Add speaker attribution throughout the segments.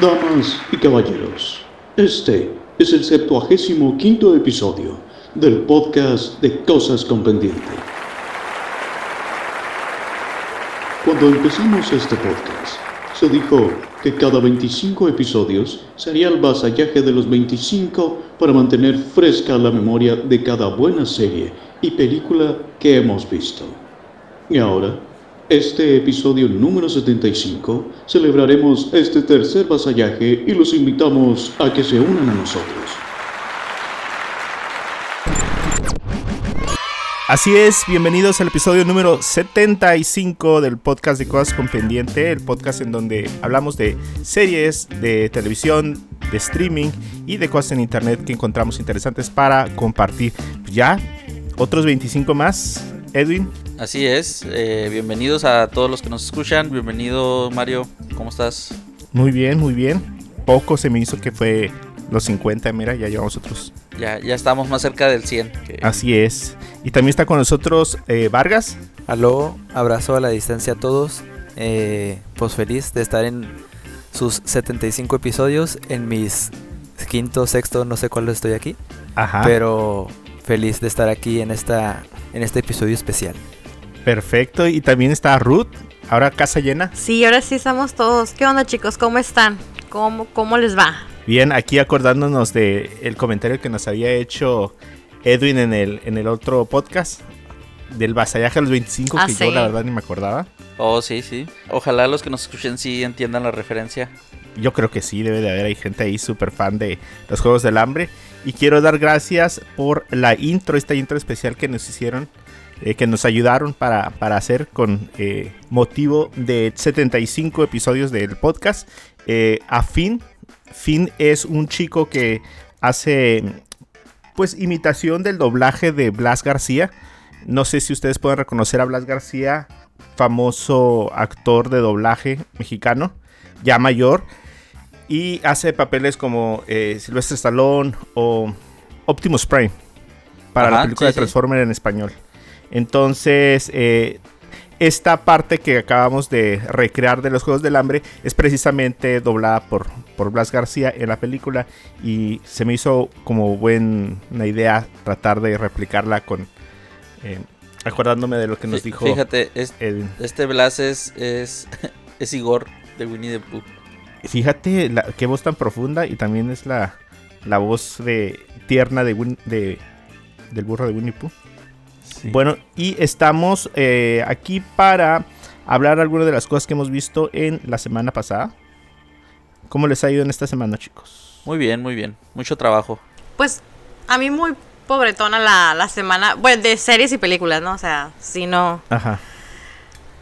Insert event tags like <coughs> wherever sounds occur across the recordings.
Speaker 1: Damas y caballeros, este es el septuagésimo quinto episodio del podcast de Cosas con Pendiente. Cuando empezamos este podcast, se dijo que cada 25 episodios sería el vasallaje de los 25 para mantener fresca la memoria de cada buena serie y película que hemos visto. Y ahora, este episodio número 75, celebraremos este tercer vasallaje y los invitamos a que se unan a nosotros.
Speaker 2: Así es, bienvenidos al episodio número 75 del podcast de Cosas con Pendiente, el podcast en donde hablamos de series, de televisión, de streaming y de cosas en internet que encontramos interesantes para compartir. Ya, otros 25 más, Edwin.
Speaker 3: Así es, eh, bienvenidos a todos los que nos escuchan, bienvenido Mario, ¿cómo estás?
Speaker 2: Muy bien, muy bien. Poco se me hizo que fue los 50, mira, ya llevamos otros.
Speaker 3: Ya, ya estamos más cerca del 100. que-
Speaker 2: Así es. Y también está con nosotros eh, Vargas.
Speaker 4: Aló, abrazo a la distancia a todos. Eh, pues feliz de estar en sus 75 episodios, en mis quinto, sexto, no sé cuál estoy aquí,
Speaker 2: Ajá.
Speaker 4: pero feliz de estar aquí en esta en este episodio especial.
Speaker 2: Perfecto. Y también está Ruth, ahora casa llena.
Speaker 5: Sí, ahora sí estamos todos. ¿Qué onda, chicos? ¿Cómo están? ¿Cómo, cómo les va?
Speaker 2: Bien, aquí acordándonos de el comentario que nos había hecho Edwin en el, en el otro podcast del vasallaje a los 25,
Speaker 5: Ah,
Speaker 2: que
Speaker 5: sí.
Speaker 2: yo la verdad ni me acordaba.
Speaker 3: Oh, sí, sí. Ojalá los que nos escuchen sí entiendan la referencia.
Speaker 2: Yo creo que sí, debe de haber. Hay gente ahí súper fan de los Juegos del Hambre. Y quiero dar gracias por la intro, esta intro especial que nos hicieron, eh, que nos ayudaron para, para hacer con eh, motivo de 75 episodios del podcast. Eh, a Finn. Finn es un chico que hace pues imitación del doblaje de Blas García. No sé si ustedes pueden reconocer a Blas García, famoso actor de doblaje mexicano, ya mayor. Y hace papeles como eh, Sylvester Stallone o Optimus Prime para la película
Speaker 3: sí,
Speaker 2: de
Speaker 3: sí.
Speaker 2: Transformer en español. Entonces, eh, esta parte que acabamos de recrear de los Juegos del Hambre es precisamente doblada por, por Blas García en la película y se me hizo como buena idea tratar de replicarla con... eh, acordándome de lo que nos dijo
Speaker 3: Fíjate, es- este Blas es, es, <laughs> es Igor de Winnie the Pooh.
Speaker 2: Fíjate la, qué voz tan profunda y también es la, la voz de tierna de, Win- de del burro de Winnie Pooh. Bueno, y estamos eh, aquí para hablar algunas de las cosas que hemos visto en la semana pasada. ¿Cómo les ha ido en esta semana, chicos?
Speaker 3: Muy bien, muy bien. Mucho trabajo.
Speaker 5: Pues a mí muy pobretona la, la semana. Bueno, de series y películas, ¿no? O sea, si no.
Speaker 2: Ajá.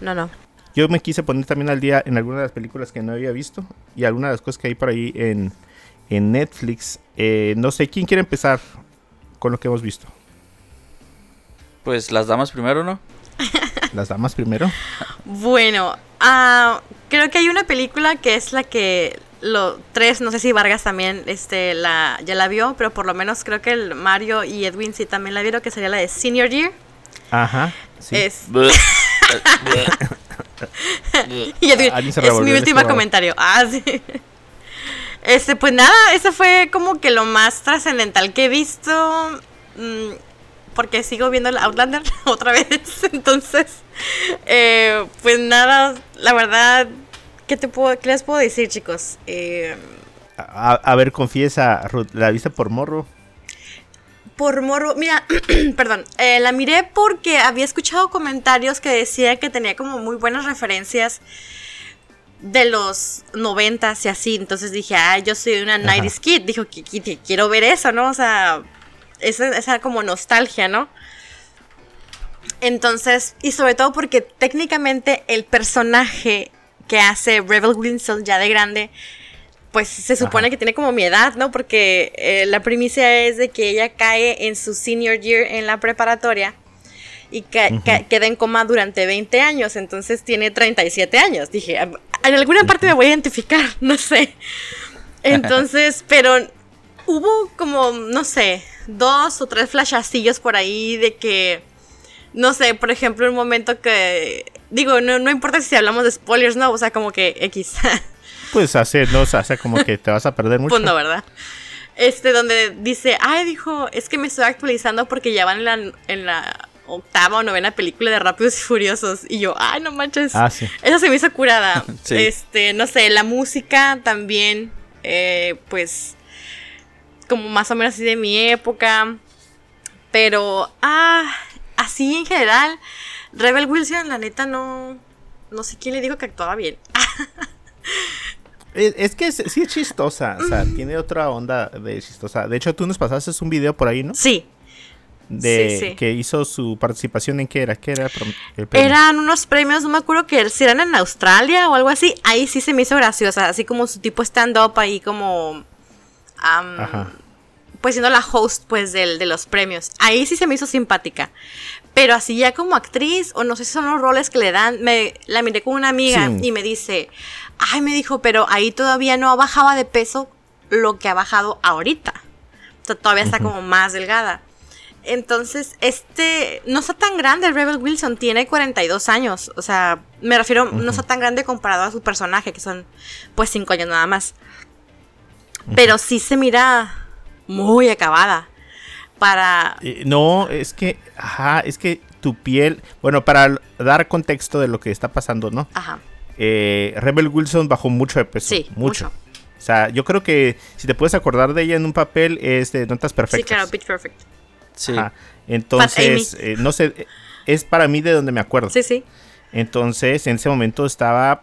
Speaker 5: No, no.
Speaker 2: Yo me quise poner también al día en algunas de las películas que no había visto y algunas de las cosas que hay por ahí en, en Netflix. Eh, no sé, ¿quién quiere empezar con lo que hemos visto?
Speaker 3: Pues las damas primero, ¿no? <laughs>
Speaker 2: Las damas primero.
Speaker 5: Bueno, ah, creo que hay una película que es la que. Lo, tres, no sé si Vargas también este, la, ya la vio, pero por lo menos creo que el Mario y Edwin sí también la vieron, que sería la de Senior Year.
Speaker 2: Ajá. Sí.
Speaker 5: Es. <laughs> <laughs> Y es mi último comentario. Ah, sí. <laughs> Este, pues nada, eso fue como que lo más trascendental que he visto. mm, porque sigo viendo el Outlander <laughs> otra vez. Entonces, eh, pues nada, la verdad, ¿qué, te puedo, qué les puedo decir, chicos? Eh,
Speaker 2: A, a ver, confiesa, Ruth, ¿la viste por morro?
Speaker 5: Por morro, mira, <clears throat> perdón, eh, la miré porque había escuchado comentarios que decían que tenía como muy buenas referencias de los noventas y así, entonces dije, ah, yo soy una 90s kid, dijo, "Qui- qui- quiero ver eso, ¿no? O sea, esa, esa como nostalgia, ¿no? Entonces, y sobre todo porque técnicamente el personaje que hace Rebel Wilson ya de grande, pues se supone
Speaker 2: Ajá.
Speaker 5: que tiene como mi edad, ¿no? Porque eh, la primicia es de que ella cae en su senior year en la preparatoria y ca- ca- queda en coma durante 20 años, entonces tiene 37 años. Dije, "Ah, en alguna parte me voy a identificar, <laughs> no sé. Entonces, <laughs> pero hubo como, no sé, dos o tres flashacillos por ahí de que no sé, por ejemplo, un momento que. Digo, no, no importa si hablamos de spoilers, ¿no? O sea, como que X. <laughs>
Speaker 2: Pues hace, no, o sea, hace como que te vas a perder mucho. <laughs>
Speaker 5: Pues no, ¿verdad? Este, donde dice, ay, dijo, es que me estoy actualizando porque ya van en la, en la octava o novena película de Rápidos y Furiosos. Y yo, ay, no manches.
Speaker 2: Ah, sí.
Speaker 5: Eso se me hizo curada. <laughs>
Speaker 3: Sí.
Speaker 5: Este, no sé, la música también, eh, pues, como más o menos así de mi época. Pero, ah, así en general, Rebel Wilson, la neta, no, no sé quién le dijo que actuaba bien. <laughs>
Speaker 2: Es, es que sí es chistosa, o sea, tiene otra onda de chistosa. De hecho, tú nos pasaste un video por ahí, ¿no?
Speaker 5: Sí,
Speaker 2: De
Speaker 5: Sí, sí.
Speaker 2: que hizo su participación en qué era, qué era el?
Speaker 5: Eran unos premios, no me acuerdo que si eran en Australia o algo así. Ahí sí se me hizo graciosa, así como su tipo stand-up ahí como...
Speaker 2: Ajá.
Speaker 5: pues siendo la host pues del, de los premios. Ahí sí se me hizo simpática. Pero así ya como actriz, o no sé si son los roles que le dan, me la miré con una amiga
Speaker 2: Sí.
Speaker 5: y me dice, ay, me dijo, pero ahí todavía no bajaba de peso lo que ha bajado ahorita. O sea, todavía está como más delgada. Entonces, este no está tan grande, Rebel Wilson tiene 42 años. O sea, me refiero, no está tan grande comparado a su personaje, que son pues 5 años nada más. Pero sí se mira muy acabada. Para.
Speaker 2: Eh, no, es que, ajá, es que tu piel, bueno, para dar contexto de lo que está pasando, ¿no?
Speaker 5: Ajá.
Speaker 2: Eh, Rebel Wilson bajó mucho de peso.
Speaker 5: Sí,
Speaker 2: mucho.
Speaker 5: mucho.
Speaker 2: O sea, yo creo que si te puedes acordar de ella en un papel es de Notas Perfectas.
Speaker 5: Sí, claro, Pitch Perfect.
Speaker 3: Sí.
Speaker 2: Ajá. Entonces, eh, no sé, es para mí de donde me acuerdo.
Speaker 5: Sí, sí.
Speaker 2: Entonces, en ese momento estaba,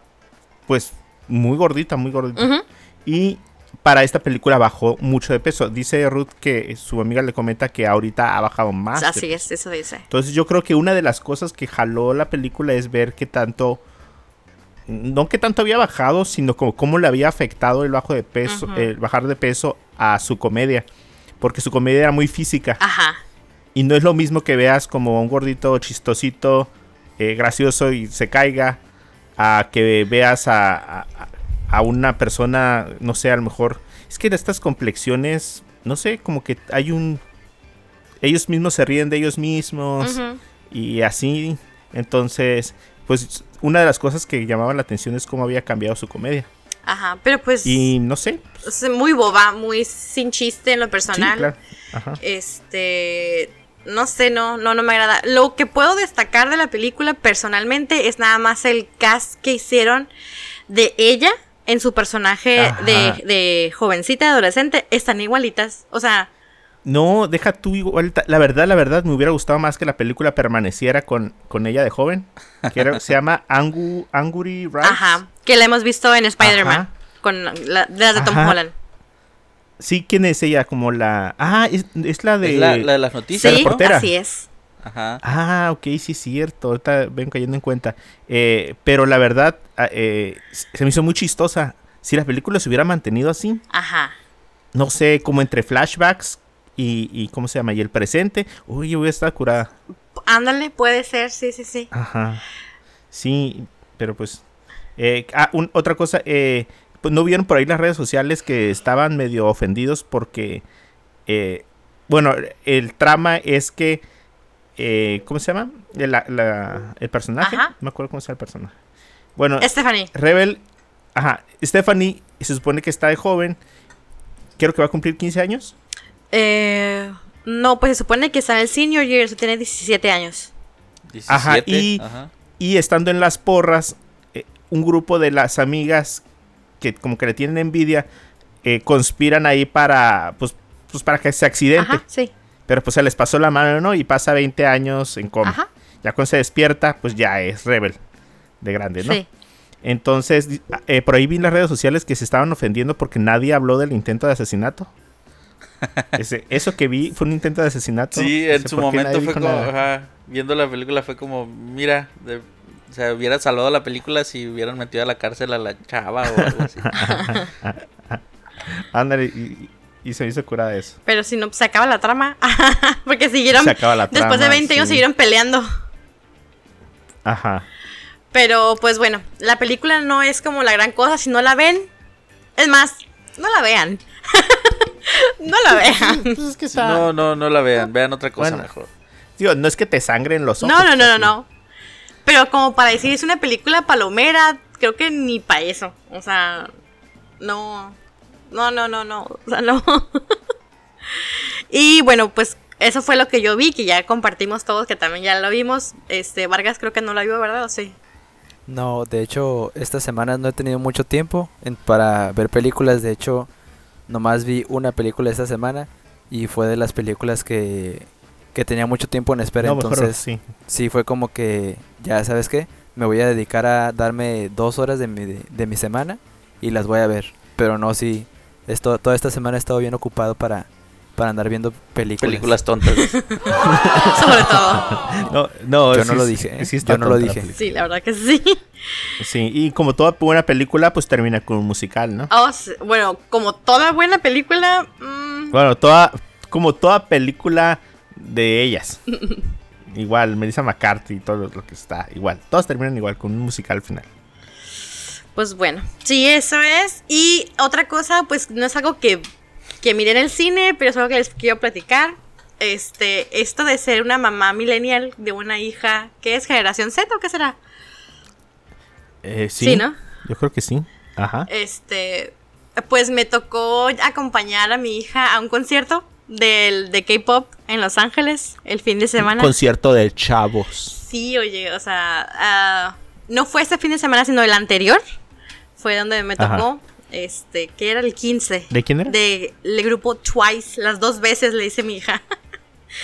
Speaker 2: pues, muy gordita, muy gordita.
Speaker 5: Ujú.
Speaker 2: Y para esta película bajó mucho de peso. Dice Ruth que su amiga le comenta que ahorita ha bajado más.
Speaker 5: Así es, eso dice.
Speaker 2: Entonces yo creo que una de las cosas que jaló la película es ver qué tanto, no que tanto había bajado, sino como cómo le había afectado el bajo de peso, el bajar de peso a su comedia, porque su comedia era muy física
Speaker 5: Ajá.
Speaker 2: y no es lo mismo que veas como un gordito chistosito, eh, gracioso y se caiga, a que veas a, a- a una persona, no sé, a lo mejor, es que estas complexiones, no sé, como que hay un, ellos mismos se ríen de ellos mismos y así. Entonces, pues una de las cosas que llamaba la atención es cómo había cambiado su comedia.
Speaker 5: Ajá. Pero pues.
Speaker 2: Y no sé.
Speaker 5: es muy boba, muy sin chiste en lo
Speaker 2: Sí,
Speaker 5: personal.
Speaker 2: claro. Ajá.
Speaker 5: Este. No sé, no, no, no me agrada. Lo que puedo destacar de la película personalmente es nada más el cast que hicieron de ella en su personaje de, de jovencita, adolescente. Están igualitas. O sea,
Speaker 2: No, deja tú igual. La verdad, la verdad, me hubiera gustado más que la película permaneciera con, con ella de joven. Que era- se llama Angu, Angry Rice.
Speaker 5: ajá. Que la hemos visto en Spider-Man. Con la- de las de Tom
Speaker 2: Ajá.
Speaker 5: Holland.
Speaker 2: Sí, ¿quién es ella? Como la. Ah, es, es la de.
Speaker 3: Es la, la de las
Speaker 5: Sí,
Speaker 3: noticias. ¿no?
Speaker 2: reportera.
Speaker 5: así es.
Speaker 3: Ajá.
Speaker 2: Ah, ok, sí es cierto. Ahorita ven cayendo en cuenta. Eh, pero la verdad, ah, eh, se me hizo muy chistosa. Si la película se hubiera mantenido así,
Speaker 5: Ajá.
Speaker 2: no sé, como entre flashbacks y, y ¿cómo se llama? Y el presente, uy, yo voy a estar curada.
Speaker 5: Ándale, puede ser, sí, sí, sí.
Speaker 2: Ajá. Sí, pero pues. eh, ah, un- otra cosa, eh, pues no vieron por ahí las redes sociales que estaban medio ofendidos porque. eh, bueno, el trama es que. Eh, ¿Cómo se llama? El, la- la- el personaje.
Speaker 5: Ajá.
Speaker 2: No me acuerdo cómo se llama el personaje. Bueno,
Speaker 5: Stephanie.
Speaker 2: Rebel. Ajá. Stephanie se supone que está de joven. Creo que va a cumplir 15 años.
Speaker 5: Eh, no, pues se supone que está en el senior year, eso tiene 17 años.
Speaker 3: 17.
Speaker 2: Ajá, y-
Speaker 3: Ajá.
Speaker 2: Y estando en las porras, eh, un grupo de las amigas que como que le tienen envidia, eh, conspiran ahí para, pues, pues para que se accidente.
Speaker 5: Ajá, sí.
Speaker 2: Pero pues se les pasó la mano, ¿no? Y pasa 20 años en coma.
Speaker 5: Ajá,
Speaker 2: Ya cuando se despierta, pues ya es rebel de grande, ¿no?
Speaker 5: sí.
Speaker 2: Entonces, di- eh, por ahí vi en las redes sociales que se estaban ofendiendo porque nadie habló del intento de asesinato. <laughs> Ese- eso que vi fue un intento de asesinato.
Speaker 3: Sí,
Speaker 2: No
Speaker 3: en
Speaker 2: sé
Speaker 3: su momento fue como, ajá, viendo la película fue como, mira, de- o sea, hubiera salvado la película si hubieran metido a la cárcel a la chava o algo así. <laughs>
Speaker 2: Ándale, y, y- se hizo cura de eso.
Speaker 5: Pero si no, pues, se acaba la trama. <laughs> Porque siguieron.
Speaker 2: Se acaba la
Speaker 5: después de
Speaker 2: trama,
Speaker 5: 20 años siguieron peleando.
Speaker 2: Ajá.
Speaker 5: Pero pues bueno, la película no es como la gran cosa. Si no la ven, es más, no la vean. <laughs> no la vean.
Speaker 2: Pues es que
Speaker 3: Sí, no, no, no la vean, vean otra cosa
Speaker 2: Bueno.
Speaker 3: mejor.
Speaker 2: Digo, no es que te sangren los ojos.
Speaker 5: No, no, no, no,
Speaker 2: así.
Speaker 5: no. Pero como para decir es una película palomera, creo que ni para eso. O sea, no. No, no, no, no. O sea, no. <laughs> y bueno, pues eso fue lo que yo vi, que ya compartimos todos, que también ya lo vimos. Este, Vargas creo que no lo vio, ¿verdad? ¿O sí?
Speaker 4: No, de hecho, esta semana no he tenido mucho tiempo en- para ver películas. De hecho, nomás vi una película esta semana y fue de las películas que, que tenía mucho tiempo en espera.
Speaker 2: No, mejor
Speaker 4: entonces,
Speaker 2: sí.
Speaker 4: sí fue como que, ya sabes qué, me voy a dedicar a darme dos horas de mi, de, mi semana y las voy a ver. Pero no, sí, esto, toda esta semana he estado bien ocupado para, para andar viendo películas.
Speaker 3: Películas tontas. <laughs>
Speaker 5: Sobre todo.
Speaker 2: No, no,
Speaker 4: Yo
Speaker 2: sí-
Speaker 4: no lo dije, ¿eh?
Speaker 2: sí
Speaker 4: Yo no lo
Speaker 2: la
Speaker 4: dije.
Speaker 2: película.
Speaker 5: Sí, la verdad que sí.
Speaker 2: Sí, y como toda buena película, pues termina con un musical, ¿no?
Speaker 5: Oh, sí, bueno, como toda buena película. mm,
Speaker 2: Bueno, toda, como toda película de ellas. <laughs> igual, Melissa McCarthy y todo lo que está, igual. Todas terminan igual, con un musical al final.
Speaker 5: Pues bueno, sí, eso es. Y otra cosa, pues no es algo que, que miré en el cine, pero es algo que les quiero platicar. Este, esto de ser una mamá millennial de una hija, ¿qué es? ¿Generación Z o qué será?
Speaker 2: Eh, sí,
Speaker 5: Sí, ¿no?
Speaker 2: Yo creo que sí. Ajá.
Speaker 5: Este, pues me tocó acompañar a mi hija a un concierto del, de K-pop en Los Ángeles el fin de semana.
Speaker 2: Concierto de chavos.
Speaker 5: Sí, oye, o sea, ah, no fue este fin de semana, sino el anterior. Fue donde me
Speaker 2: Ajá.
Speaker 5: tocó, este, que era el 15.
Speaker 2: ¿De quién era?
Speaker 5: De el grupo Twice, las dos veces le dice mi hija.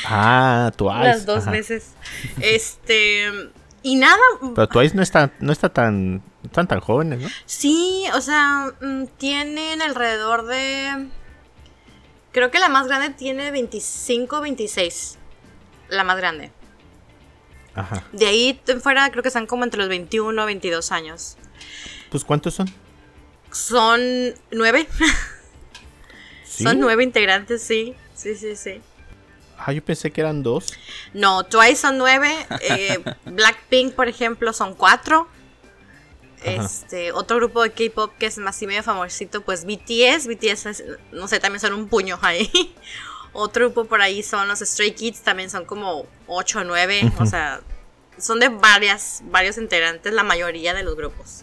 Speaker 2: Ah, Twice.
Speaker 5: las dos
Speaker 2: ajá.
Speaker 5: veces. Este, y nada,
Speaker 2: Pero Twice no está, no está tan, están tan jóvenes, ¿no?
Speaker 5: sí, o sea, mm, tienen alrededor de... Creo que la más grande tiene 25, 26. La más grande.
Speaker 2: Ajá.
Speaker 5: De ahí fuera creo que están como entre los 21, 22 años.
Speaker 2: Pues ¿cuántos son?
Speaker 5: Son nueve.
Speaker 2: ¿Sí?
Speaker 5: Son nueve integrantes, sí. Sí, sí, sí.
Speaker 2: Ah, yo pensé que eran dos.
Speaker 5: No, Twice son nueve. eh, <laughs> Blackpink, por ejemplo, son cuatro.
Speaker 2: Ajá.
Speaker 5: Este, otro grupo de K-pop que es más y medio famosito, pues BTS. BTS, es- no sé, también son un puño ahí. <laughs> Otro grupo por ahí son los Stray Kids, también son como ocho o nueve. O sea, son de varias, varios integrantes, la mayoría de los grupos.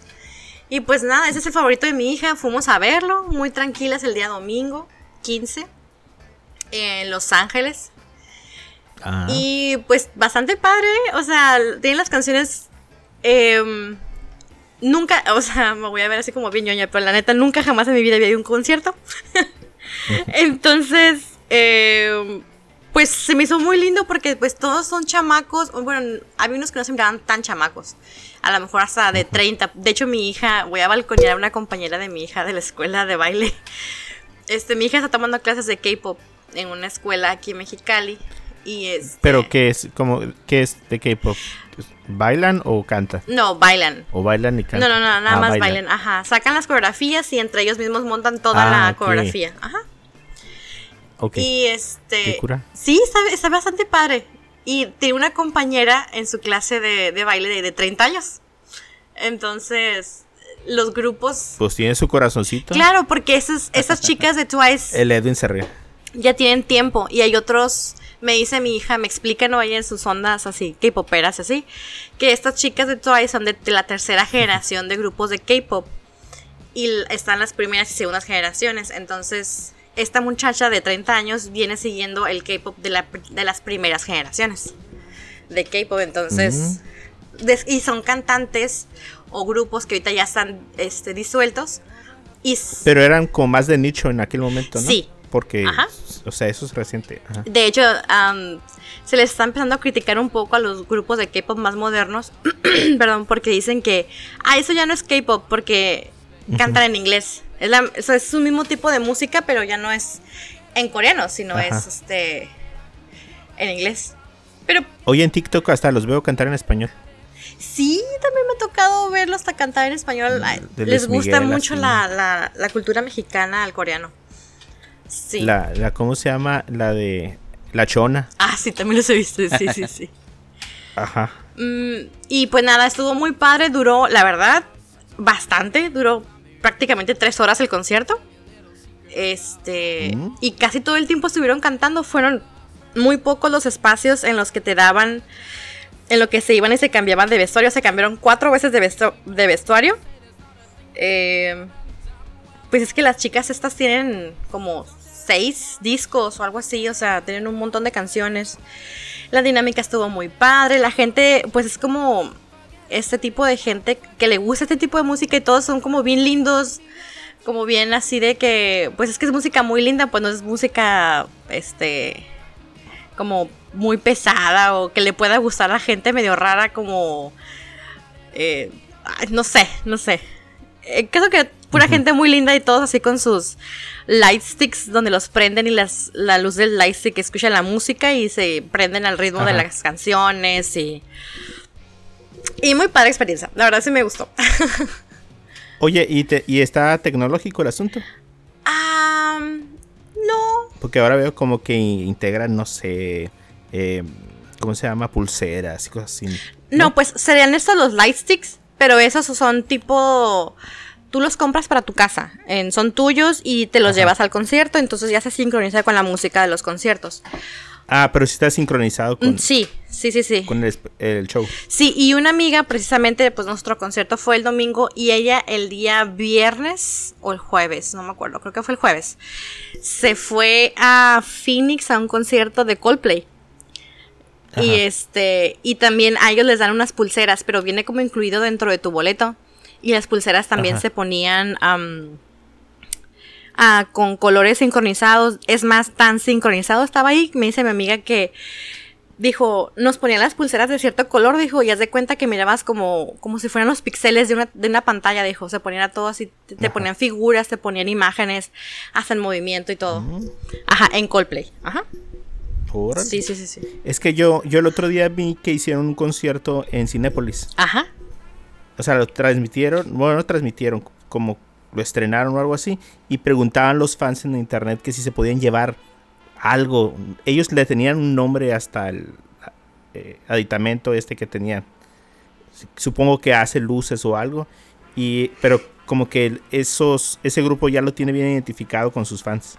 Speaker 5: Y pues nada, ese es el favorito de mi hija. Fuimos a verlo, muy tranquilas el día domingo, 15, en Los Ángeles.
Speaker 2: Ah.
Speaker 5: Y pues bastante padre, o sea, tienen las canciones... em, nunca, <laughs> o sea, me voy a ver así como bien ñoña, pero la neta nunca jamás en mi vida había ido a un concierto. <laughs> Entonces, em, pues se me hizo muy lindo porque pues todos son chamacos, bueno, había unos que no se miraban tan chamacos, a lo mejor hasta de 30. De hecho, mi hija, voy a balconear a una compañera de mi hija de la escuela de baile. Este, mi hija está tomando clases de K-pop en una escuela aquí en Mexicali. Y es.
Speaker 2: Pero ¿qué es? Como, ¿Qué es de K-pop? ¿Bailan o cantan?
Speaker 5: No, bailan.
Speaker 2: ¿O bailan y cantan?
Speaker 5: No, no, no, nada
Speaker 2: Ah,
Speaker 5: más bailan. Ajá. Sacan las coreografías y entre ellos mismos montan toda
Speaker 2: Ah,
Speaker 5: la coreografía. Ajá.
Speaker 2: Ok.
Speaker 5: Y este.
Speaker 2: Qué cura.
Speaker 5: Sí, está, está bastante padre. Y tiene una compañera en su clase de, de baile de, de 30 años. Entonces, los grupos.
Speaker 2: Pues tiene su corazoncito.
Speaker 5: Claro, porque esas, esas chicas de Twice <laughs>
Speaker 2: El Edwin se ríe.
Speaker 5: ya tienen tiempo. Y hay otros, me dice mi hija, me explican hoy en sus ondas así, K-poperas así, que estas chicas de Twice son de, de la tercera generación de grupos de K-pop. Y están las primeras y segundas generaciones. Entonces, esta muchacha de 30 años viene siguiendo el K-pop de, la de las primeras generaciones de K-pop. Entonces, y son cantantes o grupos que ahorita ya están este, disueltos. Y
Speaker 2: Pero eran como más de nicho en aquel momento, ¿no?
Speaker 5: Sí.
Speaker 2: Porque,
Speaker 5: Ajá.
Speaker 2: o sea, eso es reciente. Ajá.
Speaker 5: De hecho, am, se les está empezando a criticar un poco a los grupos de K-pop más modernos, <clears throat> perdón, porque dicen que, ah, eso ya no es K-pop porque cantan en inglés. Es, la- o sea, es un mismo tipo de música, pero ya no es en coreano, sino
Speaker 2: Ajá.
Speaker 5: es este en inglés. Pero
Speaker 2: Hoy en TikTok hasta los veo cantar en español.
Speaker 5: sí, también me ha tocado verlos hasta cantar en español.
Speaker 2: De
Speaker 5: Les
Speaker 2: Luis
Speaker 5: gusta
Speaker 2: Miguel,
Speaker 5: mucho la, la- la cultura mexicana al coreano. Sí.
Speaker 2: La, la, ¿cómo se llama? La de La Chona.
Speaker 5: Ah, sí, también los he visto. Sí, sí, sí. <laughs>
Speaker 2: Ajá.
Speaker 5: Mm, y pues nada, estuvo muy padre, duró, la verdad, bastante, duró prácticamente tres horas el concierto. Este,
Speaker 2: Mm.
Speaker 5: y casi todo el tiempo estuvieron cantando, fueron muy pocos los espacios en los que te daban, en lo que se iban y se cambiaban de vestuario. Se cambiaron cuatro veces de, vestu- de vestuario. Eh, pues es que las chicas estas tienen como seis discos o algo así, o sea, tienen un montón de canciones. La dinámica estuvo muy padre, la gente, pues es como este tipo de gente que le gusta este tipo de música y todos son como bien lindos, como bien así de que, pues es que es música muy linda, pues no es música, este, como muy pesada o que le pueda gustar a la gente medio rara como, eh, no sé, no sé. Eh, creo que pura gente muy linda y todos así con sus light sticks donde los prenden y las, la luz del light stick escucha la música y se prenden al ritmo de las canciones y... Y muy padre experiencia, la verdad sí me gustó. <laughs>
Speaker 2: Oye, ¿y, te- ¿y está tecnológico el asunto?
Speaker 5: Ah, no,
Speaker 2: Porque ahora veo como que integran, no sé, eh, ¿cómo se llama? Pulseras y cosas así.
Speaker 5: no, pues serían estos los light sticks, pero esos son tipo... Tú los compras para tu casa, en- son tuyos y te los
Speaker 2: Ajá.
Speaker 5: llevas al concierto, entonces ya se sincroniza con la música de los conciertos.
Speaker 2: Ah, pero sí está sincronizado con,
Speaker 5: Mm, Sí, sí, sí, sí.
Speaker 2: con el, show.
Speaker 5: Sí, y una amiga, precisamente, pues nuestro concierto fue el domingo y ella el día viernes o el jueves, no me acuerdo, creo que fue el jueves, se fue a Phoenix a un concierto de Coldplay. Y este, y también a ellos les dan unas pulseras, pero viene como incluido dentro de tu boleto. Y las pulseras también
Speaker 2: Ajá.
Speaker 5: se ponían ah, con colores sincronizados. Es más, tan sincronizado estaba ahí. Me dice mi amiga que dijo, nos ponían las pulseras de cierto color, dijo, y haz de cuenta que mirabas como, como si fueran los píxeles de una, de una pantalla, dijo, se ponían a todo así, te, ponían figuras, te ponían imágenes, hacen movimiento y todo. Ajá, en Coldplay. Ajá.
Speaker 2: Órale.
Speaker 5: Sí, sí, sí, sí.
Speaker 2: Es que yo, yo el otro día vi que hicieron un concierto en Cinépolis.
Speaker 5: Ajá.
Speaker 2: O sea, lo transmitieron, bueno, no transmitieron, como lo estrenaron o algo así, y preguntaban los fans en internet que si se podían llevar algo. Ellos le tenían un nombre hasta el eh, aditamento este que tenían. Supongo que hace luces o algo, y pero como que esos, ese grupo ya lo tiene bien identificado con sus fans.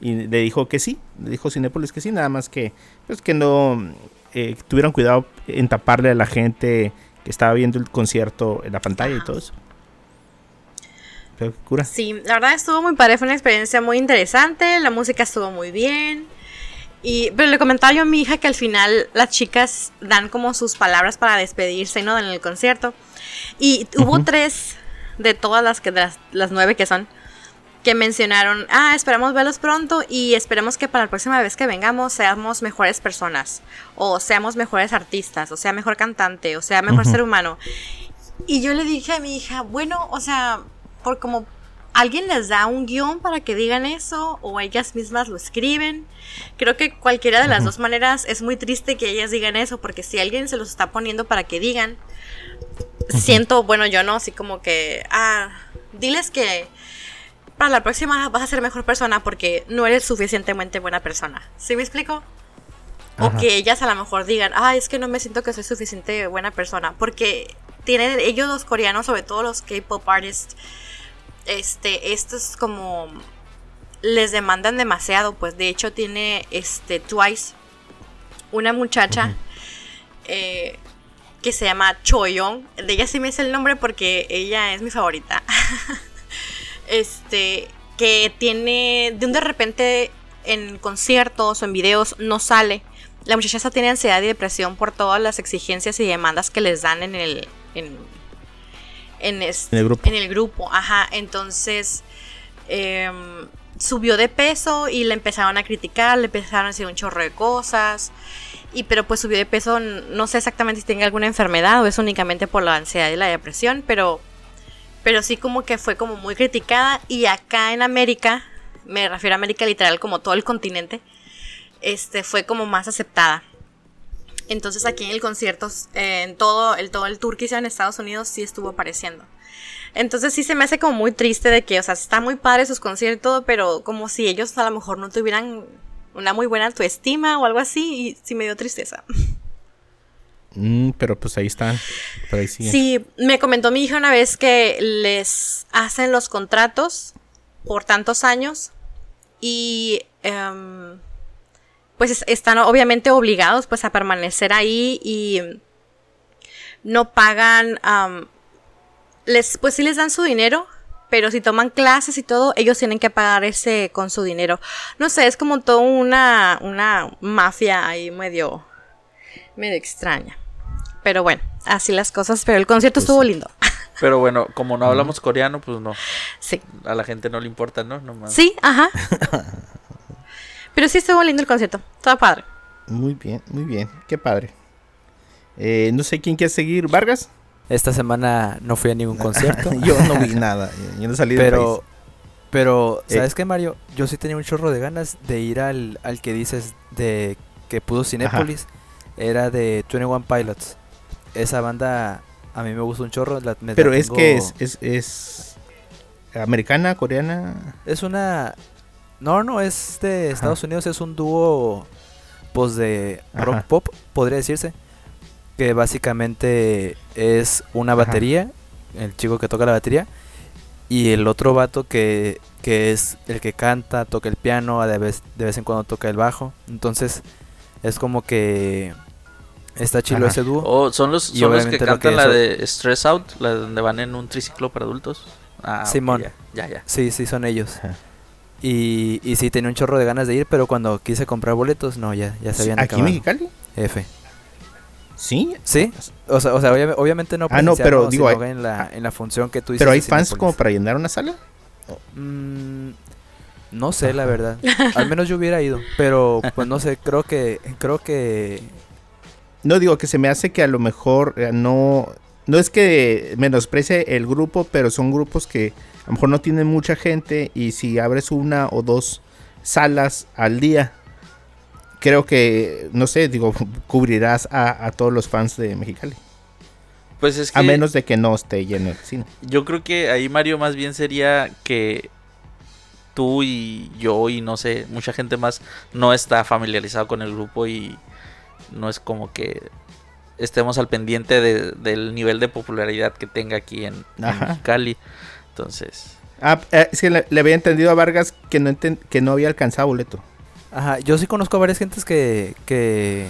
Speaker 2: Y le dijo que sí, le dijo Cinépolis que sí, nada más que, pues que no eh, tuvieron cuidado en taparle a la gente que estaba viendo el concierto en la pantalla y todo eso. Qué cura.
Speaker 5: Sí, la verdad estuvo muy padre, fue una experiencia muy interesante, la música estuvo muy bien. Y, pero le comentaba yo a mi hija que al final las chicas dan como sus palabras para despedirse, ¿no? En el concierto. Y hubo tres de todas las que de las, las nueve que son que mencionaron, ah, esperamos verlos pronto y esperemos que para la próxima vez que vengamos seamos mejores personas, o seamos mejores artistas, o sea mejor cantante, o sea mejor ser humano. Y yo le dije a mi hija, bueno, o sea, por como alguien les da un guion para que digan eso, o ellas mismas lo escriben. Creo que cualquiera de las dos maneras es muy triste que ellas digan eso, porque si alguien se los está poniendo para que digan, siento, bueno, yo no, así como que, ah, diles que para la próxima vas a ser mejor persona porque no eres suficientemente buena persona. ¿Sí me explico? O
Speaker 2: Ajá.
Speaker 5: que ellas a lo mejor digan, ah, es que no me siento que soy suficiente buena persona. Porque tienen ellos los coreanos, sobre todo los K-pop artists, este, estos como les demandan demasiado. Pues de hecho tiene este Twice, una muchacha eh, que se llama Choyong. De ella sí me sé el nombre porque ella es mi favorita. <laughs> este, que tiene de un de repente en conciertos o en videos no sale. La muchacha tiene ansiedad y depresión por todas las exigencias y demandas que les dan en el en, en, este-
Speaker 2: En el grupo.
Speaker 5: en el grupo, ajá. Entonces em, subió de peso y le empezaron a criticar, le empezaron a decir un chorro de cosas. Y pero pues subió de peso, no sé exactamente si tiene alguna enfermedad o es únicamente por la ansiedad y la depresión, pero pero sí como que fue como muy criticada y acá en América, me refiero a América literal como todo el continente, este fue como más aceptada. Entonces aquí en el concierto, eh, en todo el todo el tour que hizo en Estados Unidos sí estuvo apareciendo. Entonces sí se me hace como muy triste de que, o sea, está muy padre sus conciertos, pero como si ellos a lo mejor no tuvieran una muy buena autoestima o algo así, y sí me dio tristeza.
Speaker 2: Mm, pero pues ahí están. Por ahí siguen.
Speaker 5: Sí, me comentó mi hija una vez que les hacen los contratos por tantos años y em, pues es- están obviamente obligados pues a permanecer ahí y no pagan, am, les, pues sí les dan su dinero, pero si toman clases y todo, ellos tienen que pagar ese con su dinero. No sé, es como toda una, una mafia ahí medio, medio extraña. Pero bueno, así las cosas, pero el concierto estuvo lindo. <laughs>
Speaker 3: Pero bueno, como no hablamos coreano, pues no.
Speaker 5: sí.
Speaker 3: A la gente no le importa, ¿no? Nomás.
Speaker 5: Sí, ajá. <laughs> Pero sí estuvo lindo el concierto. Estaba padre.
Speaker 2: Muy bien, muy bien. Qué padre. Eh, no sé quién quiere seguir. ¿Vargas?
Speaker 4: Esta semana no fui a ningún <laughs> concierto. <laughs>
Speaker 2: Yo no vi nada. Yo no salí del
Speaker 4: pero,
Speaker 2: país.
Speaker 4: pero,
Speaker 2: Eh.
Speaker 4: ¿sabes qué, Mario? Yo sí tenía un chorro de ganas de ir al, al que dices de que pudo Cinépolis. Era de 21 Pilots. Esa banda a mí me gusta un chorro. la- me la
Speaker 2: Pero es
Speaker 4: tengo-
Speaker 2: que es, es, es americana, coreana.
Speaker 4: Es una... No, no, es de
Speaker 2: Ajá.
Speaker 4: Estados Unidos. Es un dúo, pues, de rock
Speaker 2: Ajá.
Speaker 4: pop, podría decirse. Que básicamente es una
Speaker 2: Ajá.
Speaker 4: batería, el chico que toca la batería, y el otro vato que, que es el que canta, toca el piano, de vez, de vez en cuando toca el bajo. Entonces, es como que está chido ese dúo.
Speaker 3: Oh, son los,
Speaker 4: Y
Speaker 3: son los que
Speaker 4: lo
Speaker 3: cantan
Speaker 4: que
Speaker 3: la de Stress Out, la donde van en un triciclo para adultos. Ah,
Speaker 4: Simón.
Speaker 3: ya, ya, ya.
Speaker 4: Sí, sí, son ellos.
Speaker 2: Ajá.
Speaker 4: Y, y sí, tenía un chorro de ganas de ir, pero cuando quise comprar boletos, no, ya, ya se habían
Speaker 2: ¿Aquí
Speaker 4: acabado.
Speaker 2: Mexicali?
Speaker 4: F.
Speaker 2: Sí.
Speaker 4: ¿Sí? O sea, o sea obvia- obviamente no
Speaker 2: Ah, no, pero digo, hay-
Speaker 4: en, la, en la función que tú.
Speaker 2: Pero hay fans como para llenar una sala.
Speaker 4: Mm, no sé, la verdad. Al menos yo hubiera ido, pero pues no sé, creo que creo que
Speaker 2: No digo que se me hace que a lo mejor eh, no. No es que menosprecie el grupo, pero son grupos que a lo mejor no tienen mucha gente y si abres una o dos salas al día, creo que, no sé, digo, <laughs> cubrirás a, a todos los fans de Mexicali.
Speaker 3: Pues es que
Speaker 2: A menos de que no esté lleno el cine.
Speaker 3: yo creo que ahí Mario más bien sería que tú y yo y no sé, mucha gente más no está familiarizado con el grupo y no es como que estemos al pendiente de- del nivel de popularidad que tenga aquí en, en. Mexicali. Entonces,
Speaker 2: Ah, eh, es que le, le había entendido a Vargas que no, enten- que no había alcanzado boleto.
Speaker 4: Ajá, yo sí conozco a varias gentes que que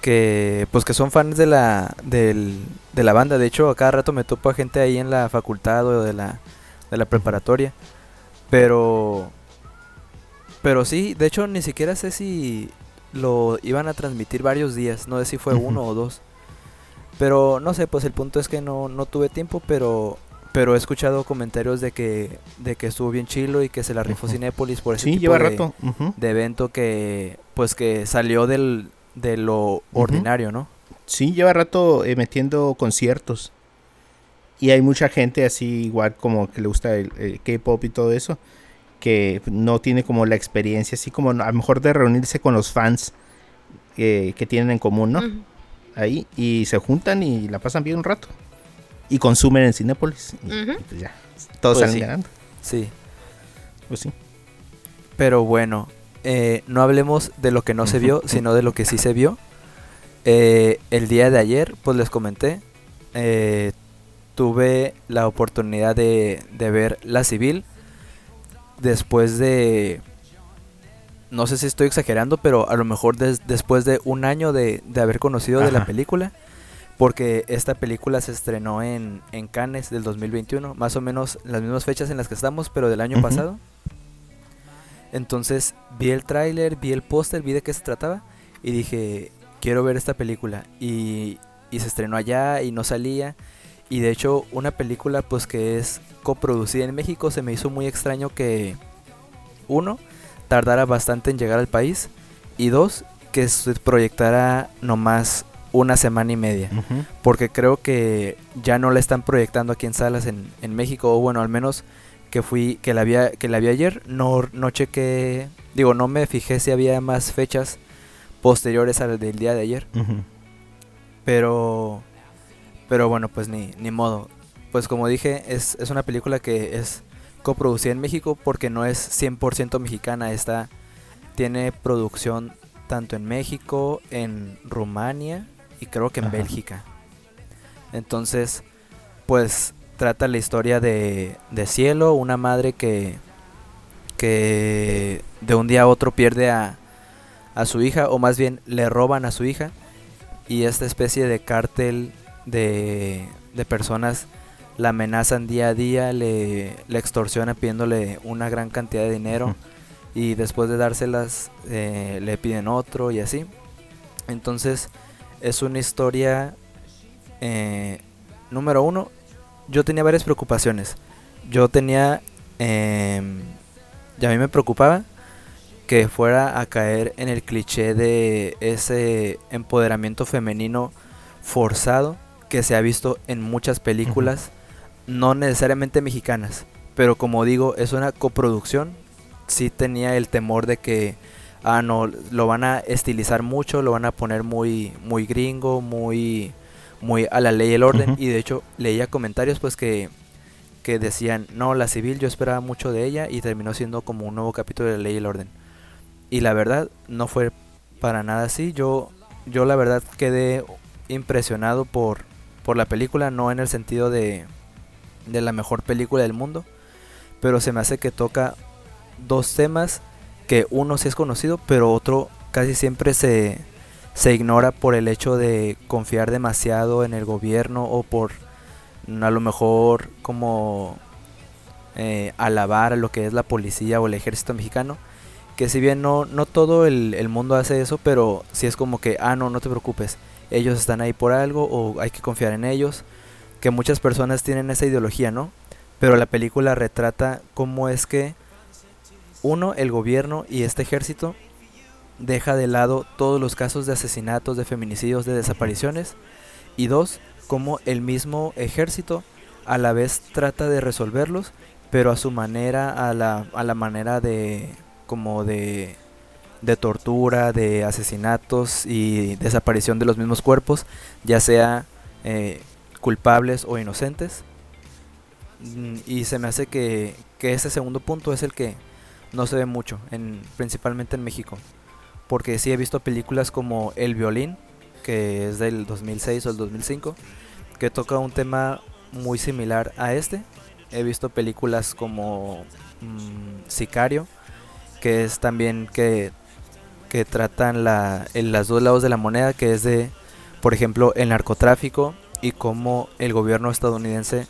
Speaker 4: que pues que son fans de la del, de la banda. De hecho, a cada rato me topo a gente ahí en la facultad o de la de la preparatoria. Pero pero sí, de hecho ni siquiera sé si lo iban a transmitir varios días, no sé si fue uno o dos. Pero no sé, pues el punto es que no no tuve tiempo, pero pero he escuchado comentarios de que de que estuvo bien chilo y que se la rifó
Speaker 2: Ujú.
Speaker 4: Cinépolis por ese
Speaker 2: Sí,
Speaker 4: tipo
Speaker 2: lleva
Speaker 4: de,
Speaker 2: rato.
Speaker 4: de evento que pues que salió del de lo ordinario, ¿no?
Speaker 2: Sí, lleva rato eh, metiendo conciertos. Y hay mucha gente así, igual como que le gusta el, el K-pop y todo eso, que no tiene como la experiencia, así como a lo mejor de reunirse con los fans eh, que tienen en común, ¿no? Ahí, y se juntan y la pasan bien un rato. Y consumen en Cinépolis. Y,
Speaker 5: Ujú.
Speaker 2: y pues ya, todos
Speaker 3: Pues
Speaker 2: salen
Speaker 3: sí.
Speaker 2: ganando.
Speaker 4: Sí.
Speaker 2: Pues sí.
Speaker 4: Pero bueno, eh, no hablemos de lo que no se vio, sino de lo que sí se vio. Eh, el día de ayer, pues les comenté, eh, tuve la oportunidad de, de ver La Civil después de... No sé si estoy exagerando, pero a lo mejor des- después de un año de, de haber conocido de la película, porque esta película se estrenó en, en Cannes del 2021, más o menos las mismas fechas en las que estamos, pero del año pasado. Entonces vi el tráiler, vi el póster, vi de qué se trataba y dije, quiero ver esta película. Y, y se estrenó allá y no salía. Y de hecho una película pues que es coproducida en México se me hizo muy extraño que uno tardara bastante en llegar al país y dos que se proyectara nomás una semana y media. Porque creo que ya no la están proyectando aquí en salas en, en México. O bueno, al menos que fui, que la vi, que la vi ayer. No, no chequé. Digo, no me fijé si había más fechas posteriores al del día de ayer. Pero. Pero bueno, pues ni, ni modo. Pues como dije, es, es una película que es coproducida en México porque no es 100% mexicana. Está, tiene producción tanto en México, en Rumania y creo que en
Speaker 2: Ajá.
Speaker 4: Bélgica. Entonces, pues trata la historia de, de Cielo, una madre que, que de un día a otro pierde a, a su hija, o más bien le roban a su hija, y esta especie de cártel de, de personas la amenazan día a día, le, le extorsionan pidiéndole una gran cantidad de dinero y después de dárselas eh, le piden otro y así. Entonces es una historia, eh, número uno, yo tenía varias preocupaciones. Yo tenía, eh, y a mí me preocupaba que fuera a caer en el cliché de ese empoderamiento femenino forzado que se ha visto en muchas películas no necesariamente mexicanas, pero como digo, es una coproducción. Sí tenía el temor de que, ah, no, lo van a estilizar mucho, lo van a poner muy, muy gringo, muy, muy a la ley y el orden. Y de hecho leía comentarios pues que, que decían, no, la civil yo esperaba mucho de ella y terminó siendo como un nuevo capítulo de la ley y el orden. Y la verdad no fue para nada así. Yo, yo la verdad quedé impresionado por, por la película, no en el sentido de, de la mejor película del mundo, pero se me hace que toca dos temas que uno sí es conocido, pero otro casi siempre se, se ignora por el hecho de confiar demasiado en el gobierno o por mm, a lo mejor como eh, alabar a lo que es la policía o el ejército mexicano. Que si bien no, no todo el, mundo hace eso, pero sí es como que, ah, no, no te preocupes, ellos están ahí por algo o hay que confiar en ellos que muchas personas tienen esa ideología, ¿no? Pero la película retrata cómo es que uno, el gobierno y este ejército deja de lado todos los casos de asesinatos, de feminicidios, de desapariciones y dos, cómo el mismo ejército a la vez trata de resolverlos, pero a su manera, a la, a la manera de como de de tortura, de asesinatos y desaparición de los mismos cuerpos, ya sea eh, culpables o inocentes. Mm, Y se me hace que, que ese segundo punto es el que no se ve mucho, en, principalmente en México. Porque sí he visto películas como El Violín, que es del 2006 o el 2005, que toca un tema muy similar a este. He visto películas como mm, Sicario, que es también que, que tratan la, en las dos lados de la moneda, que es de, por ejemplo, el narcotráfico y cómo el gobierno estadounidense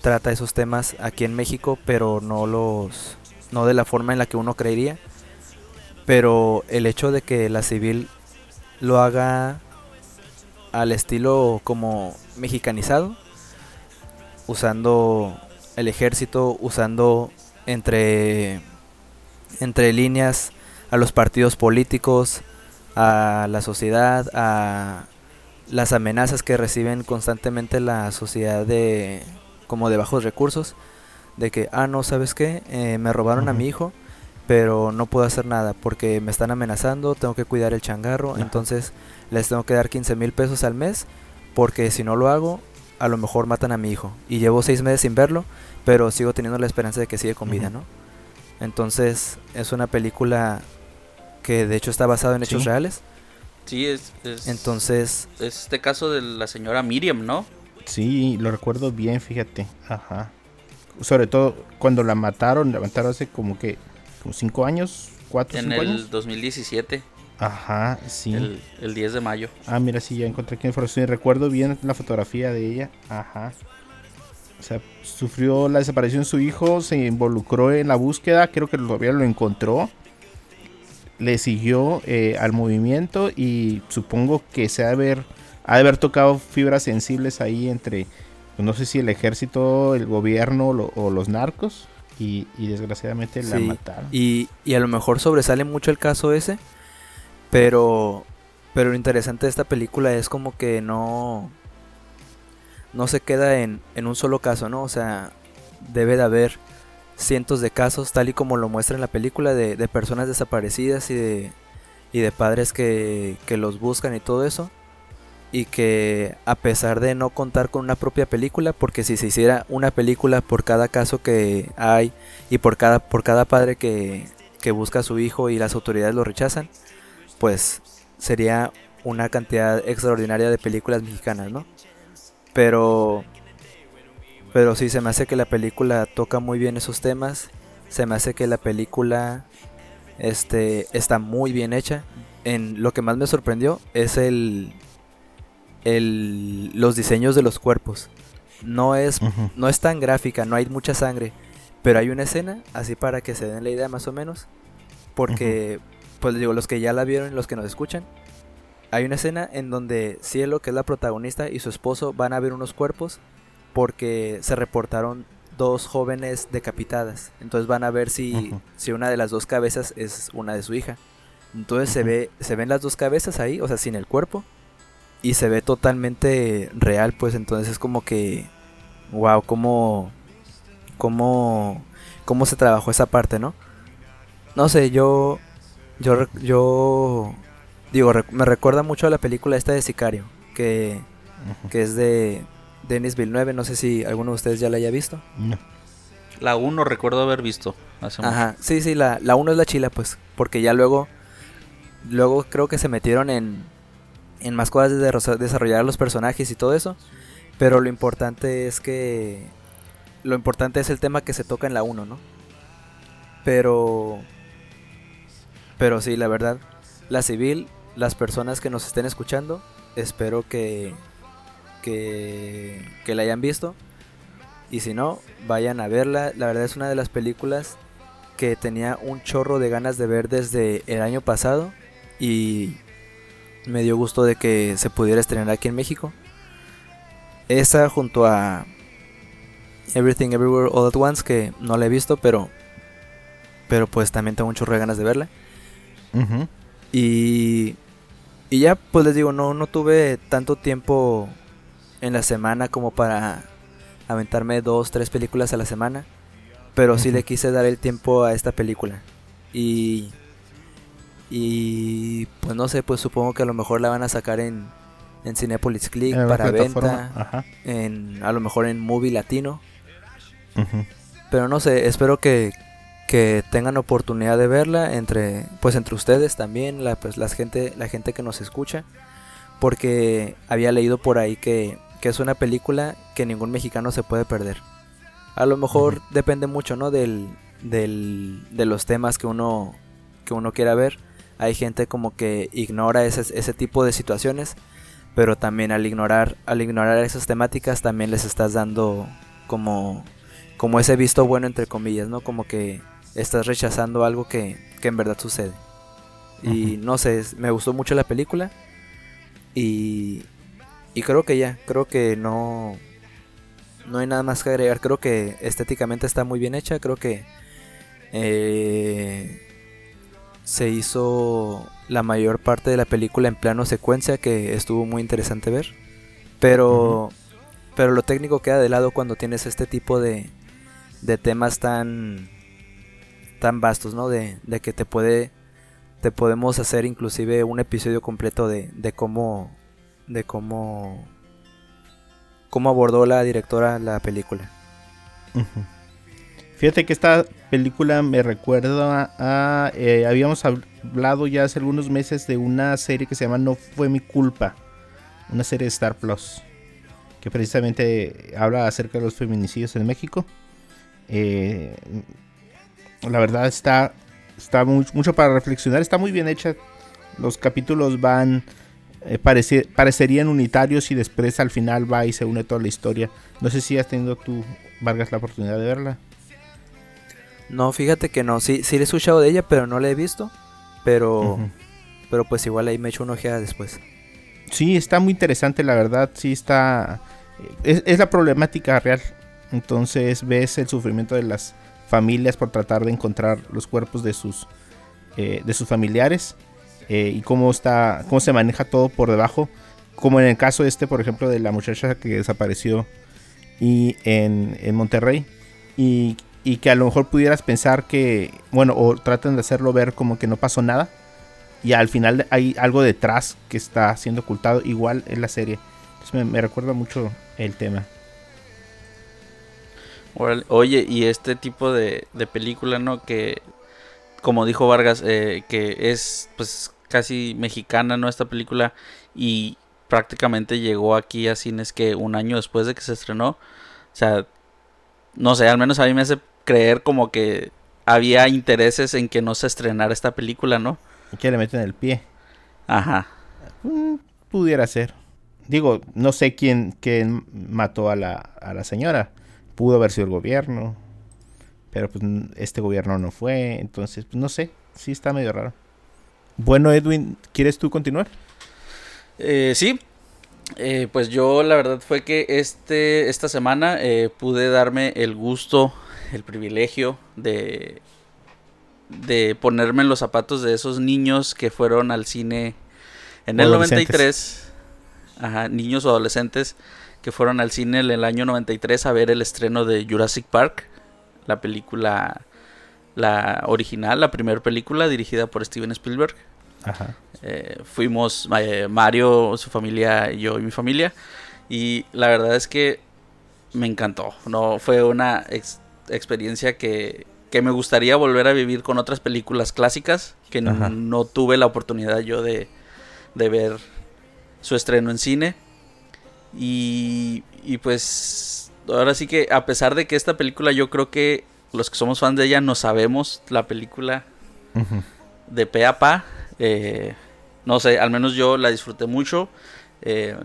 Speaker 4: trata esos temas aquí en México, pero no los no de la forma en la que uno creería. Pero el hecho de que la civil lo haga al estilo como mexicanizado, usando el ejército, usando entre entre líneas a los partidos políticos, a la sociedad, a las amenazas que reciben constantemente la sociedad de como de bajos recursos de que ah no sabes qué Eh, me robaron a mi hijo pero no puedo hacer nada porque me están amenazando tengo que cuidar el changarro entonces les tengo que dar 15 mil pesos al mes porque si no lo hago a lo mejor matan a mi hijo y llevo seis meses sin verlo pero sigo teniendo la esperanza de que sigue con vida no entonces es una película que de hecho está basada en hechos
Speaker 2: Sí.
Speaker 4: reales
Speaker 3: Sí, es, es,
Speaker 4: entonces
Speaker 3: es este caso de la señora Miriam, ¿no?
Speaker 2: Sí, lo recuerdo bien, fíjate. Ajá. Sobre todo cuando la mataron, la mataron hace como que como cinco años, cuatro,
Speaker 3: En
Speaker 2: cinco
Speaker 3: el
Speaker 2: años.
Speaker 3: 2017,
Speaker 2: Ajá, sí.
Speaker 3: el, el 10 de mayo.
Speaker 2: Ah, mira, sí, ya encontré aquí información. Recuerdo bien la fotografía de ella. Ajá. O sea, sufrió la desaparición de su hijo, se involucró en la búsqueda, creo que todavía lo encontró. Le siguió eh, al movimiento y supongo que se ha de haber, ha de haber tocado fibras sensibles ahí entre, no sé si el ejército, el gobierno lo- o los narcos. Y, y desgraciadamente la mataron.
Speaker 4: Y, y a lo mejor sobresale mucho el caso ese, pero, pero lo interesante de esta película es como que no, no se queda en, en un solo caso, ¿no? O sea, debe de haber cientos de casos, tal y como lo muestra en la película, de, de personas desaparecidas y de, y de padres que, que los buscan y todo eso. Y que a pesar de no contar con una propia película, porque si se hiciera una película por cada caso que hay y por cada, por cada padre que, que busca a su hijo y las autoridades lo rechazan, pues sería una cantidad extraordinaria de películas mexicanas, ¿no? Pero, pero sí, se me hace que la película toca muy bien esos temas, se me hace que la película Este está muy bien hecha. En lo que más me sorprendió es el, el los diseños de los cuerpos. No es no es tan gráfica, no hay mucha sangre, pero hay una escena así para que se den la idea más o menos, porque pues digo los que ya la vieron, los que nos escuchan, hay una escena en donde Cielo, que es la protagonista, y su esposo van a ver unos cuerpos porque se reportaron dos jóvenes decapitadas. Entonces van a ver si, si una de las dos cabezas es una de su hija. Entonces se ve se ven las dos cabezas ahí, o sea, sin el cuerpo y se ve totalmente real, pues entonces es como que wow, cómo cómo cómo se trabajó esa parte, ¿no? No sé, yo yo yo digo, rec- me recuerda mucho a la película esta de Sicario, que que es de Denis Villeneuve, no sé si alguno de ustedes ya la haya visto.
Speaker 2: No.
Speaker 3: La 1 recuerdo haber visto hace mucho.
Speaker 4: Ajá, sí, sí, la, la uno es la chila, pues, porque ya luego, luego creo que se metieron en, en más cosas de desarrollar los personajes y todo eso, pero lo importante es que, lo importante es el tema que se toca en la 1, ¿no? Pero, pero sí, la verdad, la civil, las personas que nos estén escuchando, espero que, que, que la hayan visto. Y si no, vayan a verla. La verdad es una de las películas que tenía un chorro de ganas de ver desde el año pasado. Y me dio gusto de que se pudiera estrenar aquí en México. Esa junto a Everything Everywhere All at Once, que no la he visto, pero, pero pues también tengo de ganas de verla. Y, y ya, pues les digo, no, no tuve tanto tiempo en la semana como para aventarme dos, tres películas a la semana. Pero sí le quise dar el tiempo a esta película. Y, y pues no sé, pues supongo que a lo mejor la van a sacar en, en Cinepolis Click para venta.
Speaker 2: Ajá.
Speaker 4: En, a lo mejor en Movie Latino. Pero no sé, espero que, que tengan oportunidad de verla entre pues entre ustedes también, la pues la gente la gente que nos escucha, porque había leído por ahí que, que es una película que ningún mexicano se puede perder. A lo mejor depende mucho, ¿no? del, del de los temas que uno que uno quiera ver. Hay gente como que ignora ese, ese tipo de situaciones, pero también al ignorar al ignorar esas temáticas también les estás dando como como ese visto bueno entre comillas, ¿no? Como que estás rechazando algo que, que en verdad sucede. Y no sé, me gustó mucho la película y, y creo que ya, creo que no, no hay nada más que agregar, creo que estéticamente está muy bien hecha, creo que eh, se hizo la mayor parte de la película en plano secuencia que estuvo muy interesante ver, pero, pero lo técnico queda de lado cuando tienes este tipo de, de temas tan tan vastos, ¿no? De, de que te puede te podemos hacer inclusive un episodio completo de, de cómo de cómo cómo abordó la directora la película.
Speaker 2: Fíjate que esta película me recuerda a... eh, habíamos hablado ya hace algunos meses de una serie que se llama No fue mi culpa. Una serie de Star Plus. Que precisamente habla acerca de los feminicidios en México. Eh, la verdad está, está mu- mucho para reflexionar. Está muy bien hecha. Los capítulos van... eh, parece- parecerían unitarios y después al final va y se une toda la historia. No sé si has tenido tú, Vargas, la oportunidad de verla.
Speaker 4: No, fíjate que no, sí, sí le he escuchado de ella, pero no la he visto. Pero, pero pues igual ahí me echo una ojeada después.
Speaker 2: Sí, está muy interesante, la verdad. Sí, está. Es, es la problemática real. Entonces ves el sufrimiento de las familias por tratar de encontrar los cuerpos de sus, eh, de sus familiares eh, y cómo está, cómo se maneja todo por debajo. Como en el caso este, por ejemplo, de la muchacha que desapareció y en, en Monterrey y, y que a lo mejor pudieras pensar que, bueno, o tratan de hacerlo ver como que no pasó nada y al final hay algo detrás que está siendo ocultado igual en la serie. Entonces me, recuerda mucho el tema.
Speaker 3: Oye, y este tipo de, de película, ¿no? Que, como dijo Vargas, eh, que es pues casi mexicana, ¿no? Esta película y prácticamente llegó aquí a cines que un año después de que se estrenó. O sea, no sé, al menos a mí me hace creer como que había intereses en que no se estrenara esta película, ¿no?
Speaker 2: Que le meten el pie.
Speaker 3: Ajá.
Speaker 2: Mm, pudiera ser. Digo, no sé quién, quién mató a la, a la señora. Pudo haber sido el gobierno. Pero pues este gobierno no fue. Entonces, pues no sé. Sí está medio raro. Bueno, Edwin, ¿quieres tú continuar?
Speaker 3: Eh, sí, Eh, pues yo la verdad fue que este, esta semana eh, pude darme el gusto, el privilegio de, de ponerme en los zapatos de esos niños que fueron al cine en el
Speaker 2: adolescentes.
Speaker 3: 93. Ajá, niños o adolescentes que fueron al cine en el año 93 a ver el estreno de Jurassic Park, la película, la original, la primera película dirigida por Steven Spielberg.
Speaker 2: Ajá.
Speaker 3: Eh, fuimos eh, Mario, su familia, yo y mi familia. Y la verdad es que me encantó. No fue una ex- experiencia que, que me gustaría volver a vivir con otras películas clásicas que n-
Speaker 2: Ajá.
Speaker 3: no tuve la oportunidad yo de, de ver su estreno en cine. Y, y pues ahora sí que a pesar de que esta película yo creo que los que somos fans de ella no sabemos la película de pe a pa. eh, no sé, al menos yo la disfruté mucho. eh,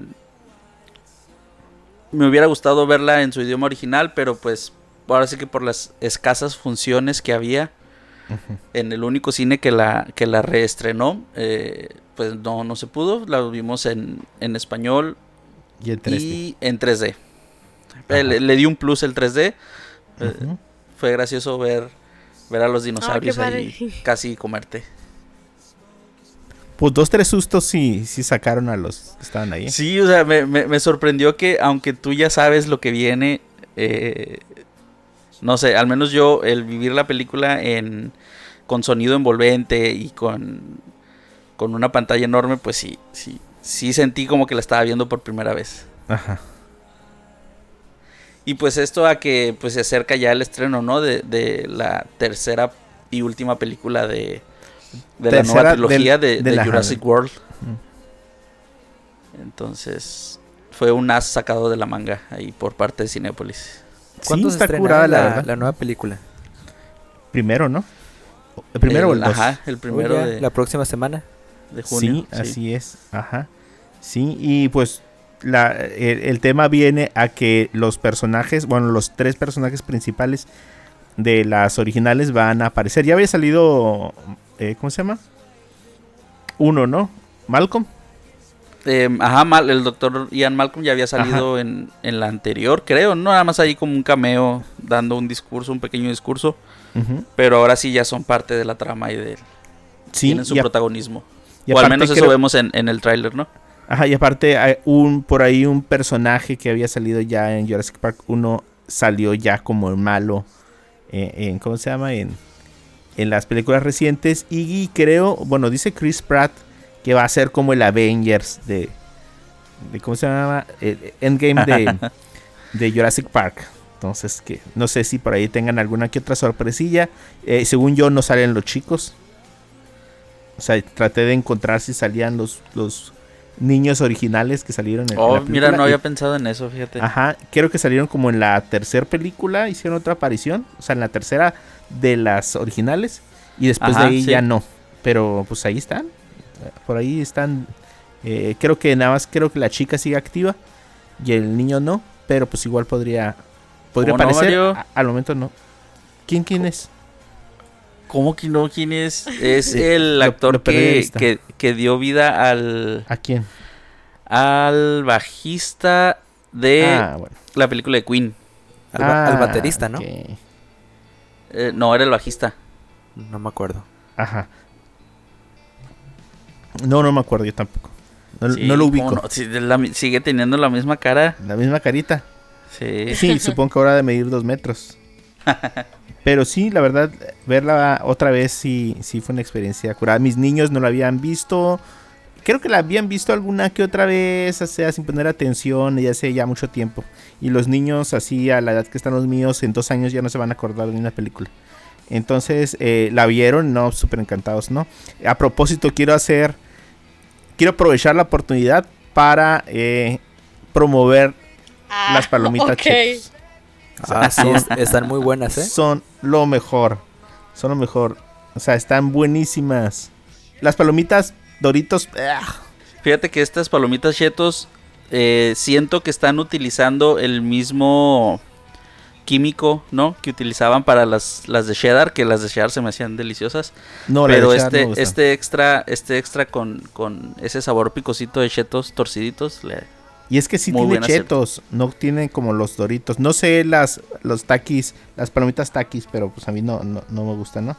Speaker 3: me hubiera gustado verla en su idioma original, pero pues ahora sí que por las escasas funciones que había en el único cine que la, que la reestrenó, eh, pues no, no se pudo. La vimos en, en español
Speaker 2: Y el 3D.
Speaker 3: y en 3D. Eh, Le, le di un plus el 3D. eh. Fue gracioso ver, ver a los dinosaurios ahí <laughs> casi comerte.
Speaker 2: Pues dos, tres sustos sí, sí sacaron a los que estaban ahí.
Speaker 3: Sí, o sea, me, me- me sorprendió que aunque tú ya sabes lo que viene, eh, no sé, al menos yo el vivir la película en con sonido envolvente y con, con una pantalla enorme, pues sí, sí, sí sentí como que la estaba viendo por primera vez.
Speaker 2: Ajá.
Speaker 3: Y pues esto a que pues se acerca ya el estreno, ¿no? De, de la tercera y última película de, de la nueva trilogía
Speaker 2: del-
Speaker 3: de,
Speaker 2: de
Speaker 3: Jurassic World. Entonces fue un as sacado de la manga ahí por parte de Cinépolis.
Speaker 4: ¿Cuándo
Speaker 2: sí,
Speaker 4: se
Speaker 2: está curada la,
Speaker 4: la,
Speaker 2: verdad.
Speaker 4: la nueva película?
Speaker 2: Primero, ¿no? El primero o el dos.
Speaker 3: Ajá, el primero de,
Speaker 4: La próxima semana.
Speaker 3: de junio.
Speaker 2: Sí, así es. Ajá. Sí, y pues la, el, el tema viene a que los personajes, bueno, los tres personajes principales de las originales van a aparecer. Ya había salido, eh, ¿cómo se llama? Uno, ¿no? Malcolm.
Speaker 3: Eh, ajá, Mal- el doctor Ian Malcolm ya había salido en, en la anterior, creo, ¿no? Nada más ahí como un cameo dando un discurso, un pequeño discurso. Pero ahora sí ya son parte de la trama y de,
Speaker 2: Sí,
Speaker 3: tienen su
Speaker 2: y,
Speaker 3: protagonismo.
Speaker 2: y
Speaker 3: o al menos eso
Speaker 2: creo-
Speaker 3: vemos en, en el tráiler, ¿no?
Speaker 2: Ajá, y aparte hay un por ahí un personaje que había salido ya en Jurassic Park 1 salió ya como el malo eh, en ¿cómo se llama? En, en las películas recientes y, creo, bueno, dice Chris Pratt que va a ser como el Avengers de, de ¿cómo se llama? El Endgame de, <laughs> de Jurassic Park. Entonces, que no sé si por ahí tengan alguna que otra sorpresilla. Eh, según yo, no salen los chicos. O sea, traté de encontrar si salían los, los niños originales que salieron en, en
Speaker 3: Oh,
Speaker 2: la
Speaker 3: mira, no
Speaker 2: Y-
Speaker 3: había pensado en eso, fíjate.
Speaker 2: Ajá, creo que salieron como en la tercera película, hicieron otra aparición, o sea, en la tercera de las originales, y después
Speaker 3: Ajá,
Speaker 2: de ahí
Speaker 3: sí.
Speaker 2: ya no. Pero pues ahí están, por ahí están. eh, creo que nada más creo que la chica sigue activa y el niño no, pero pues igual podría podría
Speaker 3: ¿Cómo no,
Speaker 2: aparecer. A- al momento no. ¿Quién quién es?
Speaker 3: ¿Cómo que no? ¿Quién es? Es
Speaker 2: Sí, <laughs>
Speaker 3: el actor
Speaker 2: lo
Speaker 3: que, que, que dio vida al,
Speaker 2: ¿A quién?
Speaker 3: al bajista de
Speaker 2: ah, bueno.
Speaker 3: la película de Queen.
Speaker 4: Al,
Speaker 2: Ah,
Speaker 4: baterista, ¿no?
Speaker 3: Eh, no, era el bajista.
Speaker 4: No me acuerdo.
Speaker 2: Ajá. No, no me acuerdo yo tampoco. No,
Speaker 3: Sí,
Speaker 2: no lo
Speaker 3: ¿cómo
Speaker 2: ubico.
Speaker 3: no? La sigue teniendo la misma cara.
Speaker 2: La misma carita.
Speaker 3: Sí.
Speaker 2: Sí, <laughs> supongo que ahora de medir dos metros. Pero sí, la verdad, verla otra vez sí, sí fue una experiencia curada. Mis niños no la habían visto. Creo que la habían visto alguna que otra vez, o sea, sin poner atención, ya hace ya mucho tiempo. Y los niños, así a la edad que están los míos, en dos años ya no se van a acordar de una película. Entonces, eh, la vieron, no, súper encantados, ¿no? A propósito, quiero hacer, quiero aprovechar la oportunidad para eh, promover
Speaker 5: Ah,
Speaker 2: las palomitas
Speaker 5: ok.
Speaker 2: Chetos.
Speaker 4: Ah, sí, están muy buenas, ¿eh?
Speaker 2: Son lo mejor. Son lo mejor. O sea, están buenísimas. Las palomitas Doritos. ¡ah!
Speaker 3: Fíjate que estas palomitas chetos eh, siento que están utilizando el mismo químico, ¿no? Que utilizaban para las, las de cheddar, que las de cheddar se me hacían deliciosas.
Speaker 2: No,
Speaker 3: pero
Speaker 2: de cheddar no
Speaker 3: este, este extra, este extra con, con ese sabor picosito de chetos torciditos, le-
Speaker 2: Y es que sí tiene chetos, no tiene como los doritos. No sé las los taquis, las palomitas taquis, pero pues a mí no, no, no me gustan, ¿no?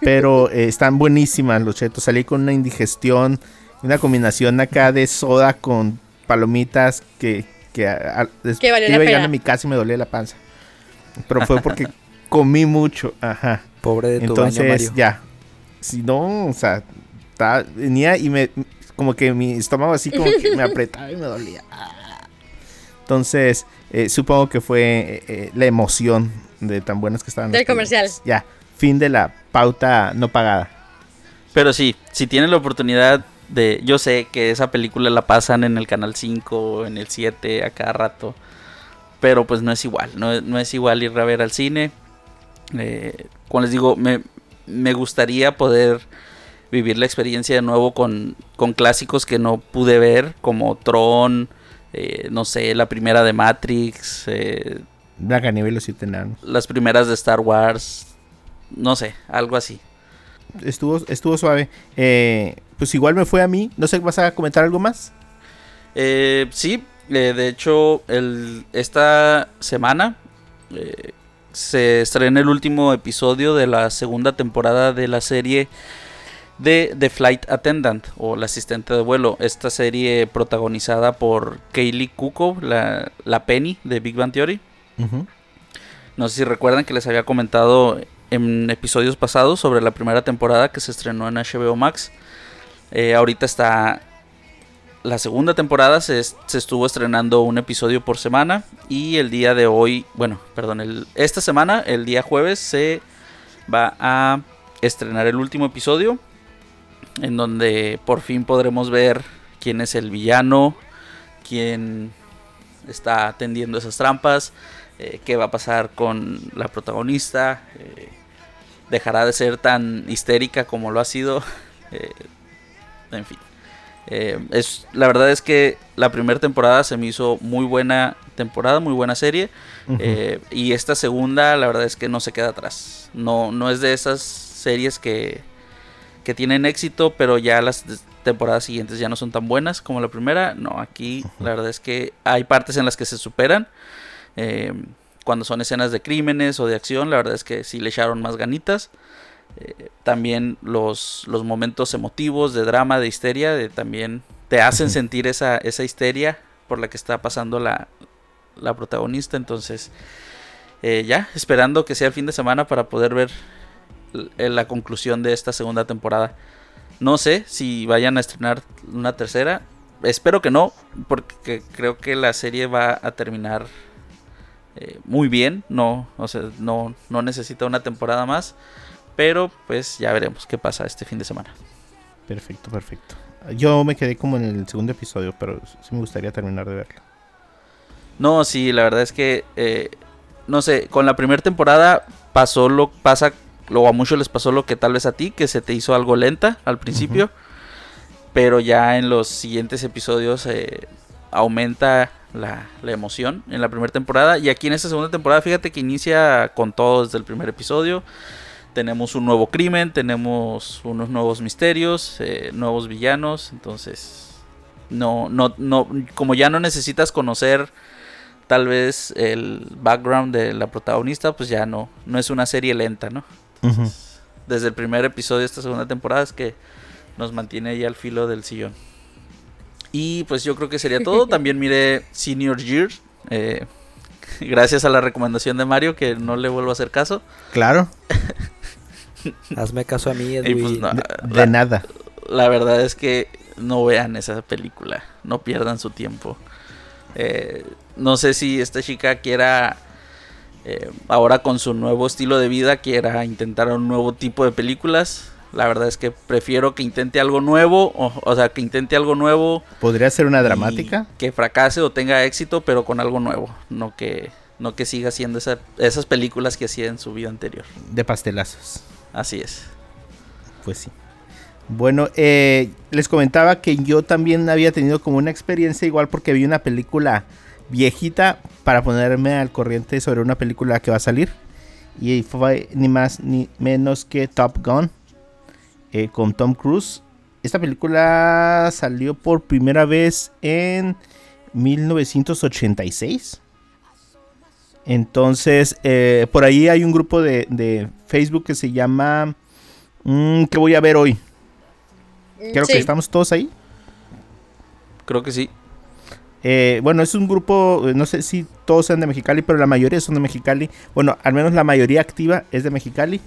Speaker 2: Pero <laughs> eh, están buenísimas los chetos. Salí con una indigestión, una combinación acá de soda con palomitas que, que a- a- des-
Speaker 5: Que valió la
Speaker 2: iba
Speaker 5: pena.
Speaker 2: llegando a mi casa y me dolía la panza. Pero fue porque <laughs> comí mucho, ajá.
Speaker 4: Pobre de tu
Speaker 2: Entonces,
Speaker 4: baño, Mario.
Speaker 2: ya. Si no, o sea, ta- venía y me. Como que mi estómago así como que me <laughs> apretaba y me dolía. Entonces, eh, supongo que fue eh, eh, la emoción de tan buenas que estaban.
Speaker 5: Del comercial.
Speaker 2: Ya, fin de la pauta no pagada.
Speaker 3: Pero sí, si tienen la oportunidad de... Yo sé que esa película la pasan en el Canal 5, en el 7, a cada rato. Pero pues no es igual, no, no es igual ir a ver al cine. Eh, como les digo, me, me gustaría poder vivir la experiencia de nuevo con, con clásicos que no pude ver, como Tron, eh, no sé, la primera de Matrix, eh,
Speaker 2: y los siete enanos.
Speaker 3: las primeras de Star Wars, no sé, algo así.
Speaker 2: Estuvo, estuvo suave. Eh, pues igual me fue a mí. No sé, ¿vas a comentar algo más?
Speaker 3: Eh, sí, eh, de hecho, el, esta semana eh, se estrena el último episodio de la segunda temporada de la serie de The Flight Attendant o la asistente de vuelo. Esta serie protagonizada por Kaylee Cuoco, la, la Penny de Big Bang Theory. No sé si recuerdan que les había comentado en episodios pasados sobre la primera temporada que se estrenó en HBO Max. Eh, ahorita está la segunda temporada, se, es- se estuvo estrenando un episodio por semana. Y el día de hoy, bueno, perdón, el- esta semana, el día jueves, se va a estrenar el último episodio. En donde por fin podremos ver quién es el villano, quién está atendiendo esas trampas eh, qué va a pasar con la protagonista, eh, dejará de ser tan histérica como lo ha sido, <laughs> eh, en fin. Eh, es, la verdad es que la primera temporada se me hizo muy buena temporada, muy buena serie. Eh, y esta segunda, la verdad es que no se queda atrás. No, no es de esas series que, que tienen éxito, pero ya las temporadas siguientes ya no son tan buenas como la primera. No, aquí la verdad es que hay partes en las que se superan. Eh, cuando son escenas de crímenes o de acción, la verdad es que sí le echaron más ganitas. Eh, también los, los momentos emotivos de drama, de histeria, de, también te hacen sentir esa, esa histeria por la que está pasando la, la protagonista. Entonces, eh, ya, esperando que sea el fin de semana para poder ver l- la conclusión de esta segunda temporada. No sé si vayan a estrenar una tercera. Espero que no, porque creo que la serie va a terminar eh, muy bien. No, o sea, no, no necesita una temporada más. Pero pues ya veremos qué pasa este fin de semana.
Speaker 2: Perfecto, perfecto. Yo me quedé como en el segundo episodio, pero sí me gustaría terminar de verlo.
Speaker 3: No, sí, la verdad es que eh, no sé, con la primera temporada pasó lo pasa lo a muchos les pasó lo que tal vez a ti que se te hizo algo lenta al principio, pero ya en los siguientes episodios eh, aumenta la, la emoción en la primera temporada y aquí en esta segunda temporada fíjate que inicia con todo desde el primer episodio. Tenemos un nuevo crimen, tenemos unos nuevos misterios, eh, nuevos villanos, entonces no, no, no, como ya no necesitas conocer tal vez el background de la protagonista, pues ya no, no es una serie lenta, ¿no? Desde el primer episodio de esta segunda temporada es que nos mantiene ahí al filo del sillón. Y pues yo creo que sería todo. <laughs> También miré Senior Year. eh, <laughs> gracias a la recomendación de Mario, que no le vuelvo a hacer caso.
Speaker 2: Claro, <laughs>
Speaker 4: Hazme caso a mí, Edwin.
Speaker 3: pues no,
Speaker 2: de, nada.
Speaker 3: la verdad es que no vean esa película. No pierdan su tiempo. Eh, no sé si esta chica quiera eh, ahora con su nuevo estilo de vida quiera intentar un nuevo tipo de películas. La verdad es que prefiero que intente algo nuevo, o, o sea, que intente algo nuevo.
Speaker 2: ¿Podría ser una dramática?
Speaker 3: Que fracase o tenga éxito, pero con algo nuevo. No que No que siga haciendo esa- esas películas que hacía en su vida anterior.
Speaker 2: De pastelazos.
Speaker 3: Así es.
Speaker 2: Pues sí. Bueno, eh, les comentaba que yo también había tenido como una experiencia igual porque vi una película viejita para ponerme al corriente sobre una película que va a salir. Y fue ni más ni menos que Top Gun eh, con Tom Cruise. Esta película salió por primera vez en 1986. Entonces, eh, por ahí hay un grupo de, de Facebook que se llama... mm, ¿Qué voy a ver hoy? Creo
Speaker 5: Sí.
Speaker 2: que estamos todos ahí.
Speaker 3: Creo que sí.
Speaker 2: Eh, bueno, es un grupo, no sé si todos sean de Mexicali, pero la mayoría son de Mexicali. Bueno, al menos la mayoría activa es de Mexicali.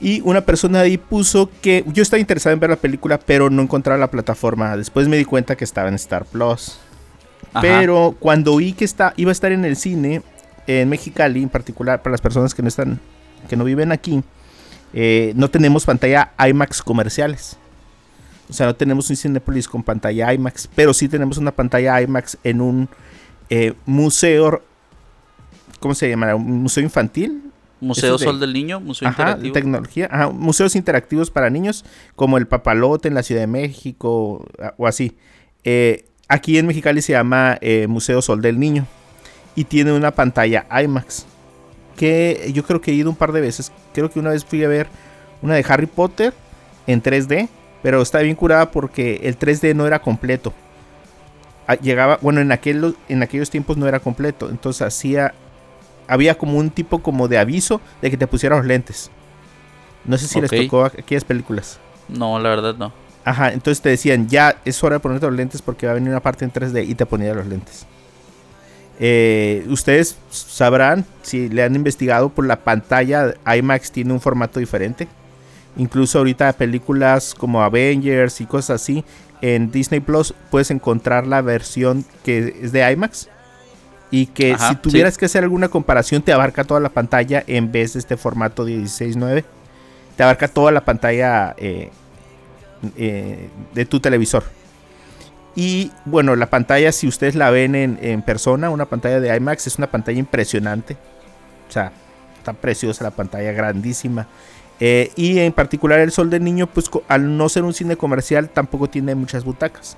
Speaker 2: Y una persona ahí puso que yo estaba interesado en ver la película, pero no encontraba la plataforma. Después me di cuenta que estaba en Star Plus.
Speaker 3: Ajá.
Speaker 2: Pero cuando oí que está, iba a estar en el cine, en Mexicali, en particular para las personas que no están, que no viven aquí, eh, no tenemos pantalla IMAX comerciales. O sea, no tenemos un Cinepolis con pantalla IMAX, pero sí tenemos una pantalla IMAX en un eh, museo, ¿cómo se llama? Un museo infantil.
Speaker 3: Museo
Speaker 2: de-
Speaker 3: Sol del Niño, Museo
Speaker 2: Ajá,
Speaker 3: Interactivo.
Speaker 2: tecnología. Ajá, museos interactivos para niños, como el Papalote en la Ciudad de México o así. Eh, aquí en Mexicali se llama Museo Sol del Niño y tiene una pantalla IMAX que yo creo que he ido un par de veces. Creo que una vez fui a ver una de Harry Potter en 3D, pero está bien curada porque el 3D no era completo. Ah, Llegaba, bueno, en, aquel, en aquellos tiempos no era completo, entonces hacía había como un tipo como de aviso de que te pusieras los lentes. No sé si
Speaker 3: Ok.
Speaker 2: les tocó a- aquellas películas.
Speaker 3: No, la verdad no.
Speaker 2: Ajá, entonces te decían, ya es hora de ponerte los lentes porque va a venir una parte en 3D y te ponían los lentes. Eh, ustedes sabrán, si le han investigado, por la pantalla IMAX tiene un formato diferente. Incluso ahorita películas como Avengers y cosas así, en Disney Plus puedes encontrar la versión que es de IMAX. Y que
Speaker 3: Ajá,
Speaker 2: si tuvieras que hacer alguna comparación, te abarca toda la pantalla en vez de este formato 16.9. Te abarca toda la pantalla eh, eh, de tu televisor. Y bueno, la pantalla, si ustedes la ven en, persona, una pantalla de IMAX, es una pantalla impresionante. O sea, está preciosa la pantalla, grandísima. Eh, y en particular el Sol del Niño, pues al no ser un cine comercial, tampoco tiene muchas butacas.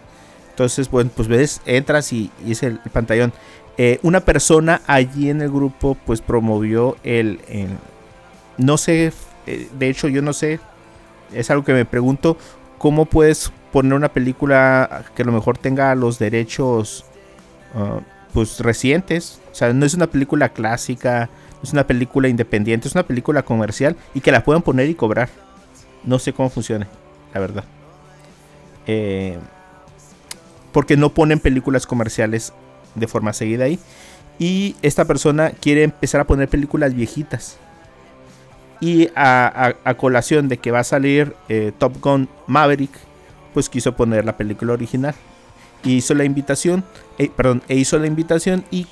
Speaker 2: Entonces, bueno, pues ves, entras y, y es el, pantallón. Eh, una persona allí en el grupo, pues promovió el, el- no sé, eh, de hecho yo no sé, es algo que me pregunto, ¿cómo puedes poner una película que a lo mejor tenga los derechos ah, pues recientes? O sea, no es una película clásica, no es una película independiente, es una película comercial y que la puedan poner y cobrar. No sé cómo funcione, la verdad. Eh, porque no ponen películas comerciales de forma seguida ahí. Y esta persona quiere empezar a poner películas viejitas. Y a, colación de que va a salir eh, Top Gun Maverick, pues quiso poner la película original. Y hizo la invitación, eh, perdón, e hizo la invitación y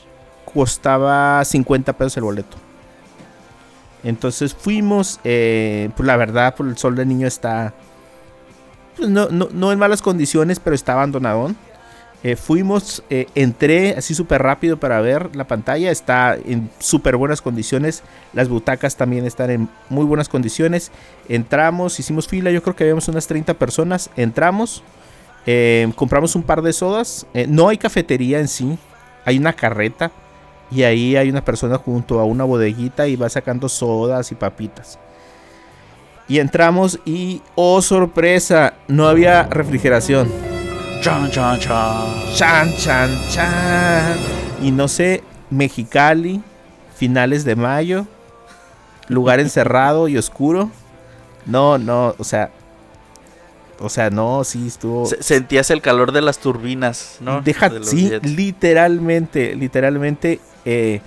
Speaker 2: costaba 50 pesos el boleto. Entonces fuimos, eh, pues la verdad, pues el sol del niño está, pues no, no, no en malas condiciones, pero está abandonadón. Eh, fuimos, eh, entré así súper rápido para ver la pantalla, está en súper buenas condiciones, las butacas también están en muy buenas condiciones. Entramos, hicimos fila, yo creo que habíamos unas 30 personas, entramos, eh, compramos un par de sodas, no hay cafetería en sí, hay una carreta y ahí hay una persona junto a una bodeguita y va sacando sodas y papitas. Y entramos y, oh sorpresa, no había refrigeración.
Speaker 3: Chan, chan, chan.
Speaker 2: Chan, chan, chan. Y no sé, Mexicali, finales de mayo, lugar encerrado y oscuro. No, no, o sea, o sea, no, sí estuvo.
Speaker 3: Se- sentías el calor de las turbinas, ¿no?
Speaker 2: Deja,
Speaker 3: De
Speaker 2: sí,
Speaker 3: jets.
Speaker 2: literalmente, literalmente, eh,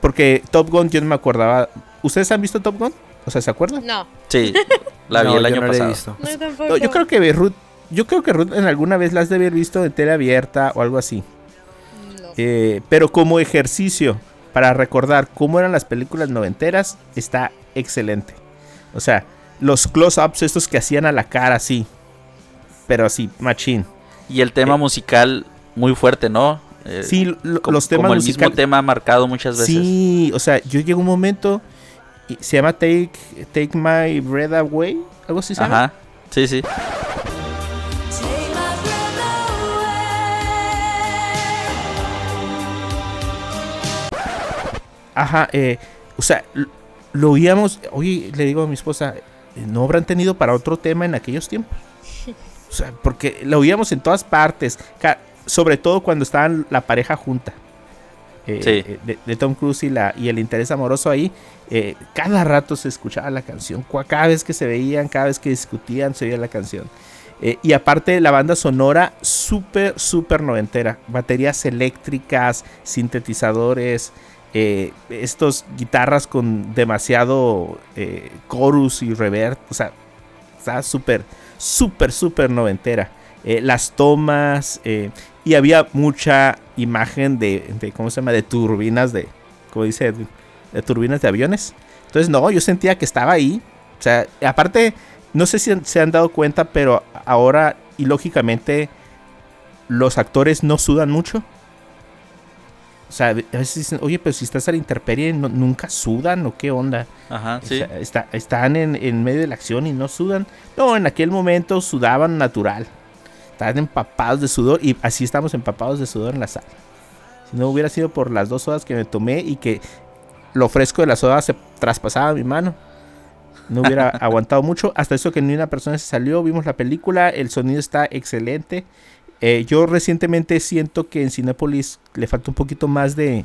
Speaker 2: porque Top Gun yo no me acordaba. ¿Ustedes han visto Top Gun? O sea, ¿se acuerdan?
Speaker 5: No,
Speaker 3: Sí, la <laughs> vi
Speaker 4: No,
Speaker 3: el
Speaker 4: yo
Speaker 3: año
Speaker 4: no la he
Speaker 3: pasado.
Speaker 4: visto.
Speaker 5: no tampoco.
Speaker 2: No, yo creo que Ruth, yo creo que Ruth en alguna vez las debe haber visto en tele abierta o algo así.
Speaker 5: No.
Speaker 2: Eh, pero como ejercicio para recordar cómo eran las películas noventeras, está excelente. O sea, los close-ups estos que hacían a la cara así. Pero así, machín.
Speaker 3: Y el tema
Speaker 2: Eh.
Speaker 3: musical muy fuerte, ¿no? Eh,
Speaker 2: Sí, lo-
Speaker 3: como,
Speaker 2: los temas
Speaker 3: como el mismo tema marcado muchas veces.
Speaker 2: Sí, o sea, yo llego a un momento y se llama Take Take My Breath Away, algo así se llama.
Speaker 3: Ajá. Sí, sí.
Speaker 2: Ajá, eh, o sea, lo oíamos, oye, le digo a mi esposa, eh, ¿no habrán tenido para otro tema en aquellos tiempos? <laughs> O sea, porque lo oíamos en todas partes, sobre todo cuando estaban la pareja junta. eh,
Speaker 3: Sí.
Speaker 2: eh, de, de Tom Cruise y, la, y el interés amoroso ahí, eh, cada rato se escuchaba la canción, cada vez que se veían, cada vez que discutían, se oía la canción. Eh, y aparte la banda sonora súper, súper noventera. Baterías eléctricas, sintetizadores, eh, estos guitarras con demasiado eh, chorus y reverb. O sea, está súper, súper, súper noventera. Eh, las tomas eh, y había mucha imagen de, ¿cómo se llama? De turbinas de, como dice Edwin, de turbinas de aviones. Entonces, no, yo sentía que estaba ahí. O sea, aparte, no sé si se han dado cuenta, pero ahora y lógicamente los actores no sudan mucho. O sea, a veces dicen, oye, pero si estás a la intemperie, ¿no- ¿nunca sudan o qué onda?
Speaker 3: Ajá,
Speaker 2: O
Speaker 3: sí.
Speaker 2: sea, está- están en, en medio de la acción y no sudan. No, en aquel momento sudaban natural. Estaban empapados de sudor y así estamos empapados de sudor en la sala. Si no hubiera sido por las dos sodas que me tomé y que lo fresco de la soda se traspasaba a mi mano, no hubiera <laughs> aguantado mucho. Hasta eso que ni una persona se salió, vimos la película, el sonido está excelente. Eh, yo recientemente siento que en Cinépolis le falta un poquito más de,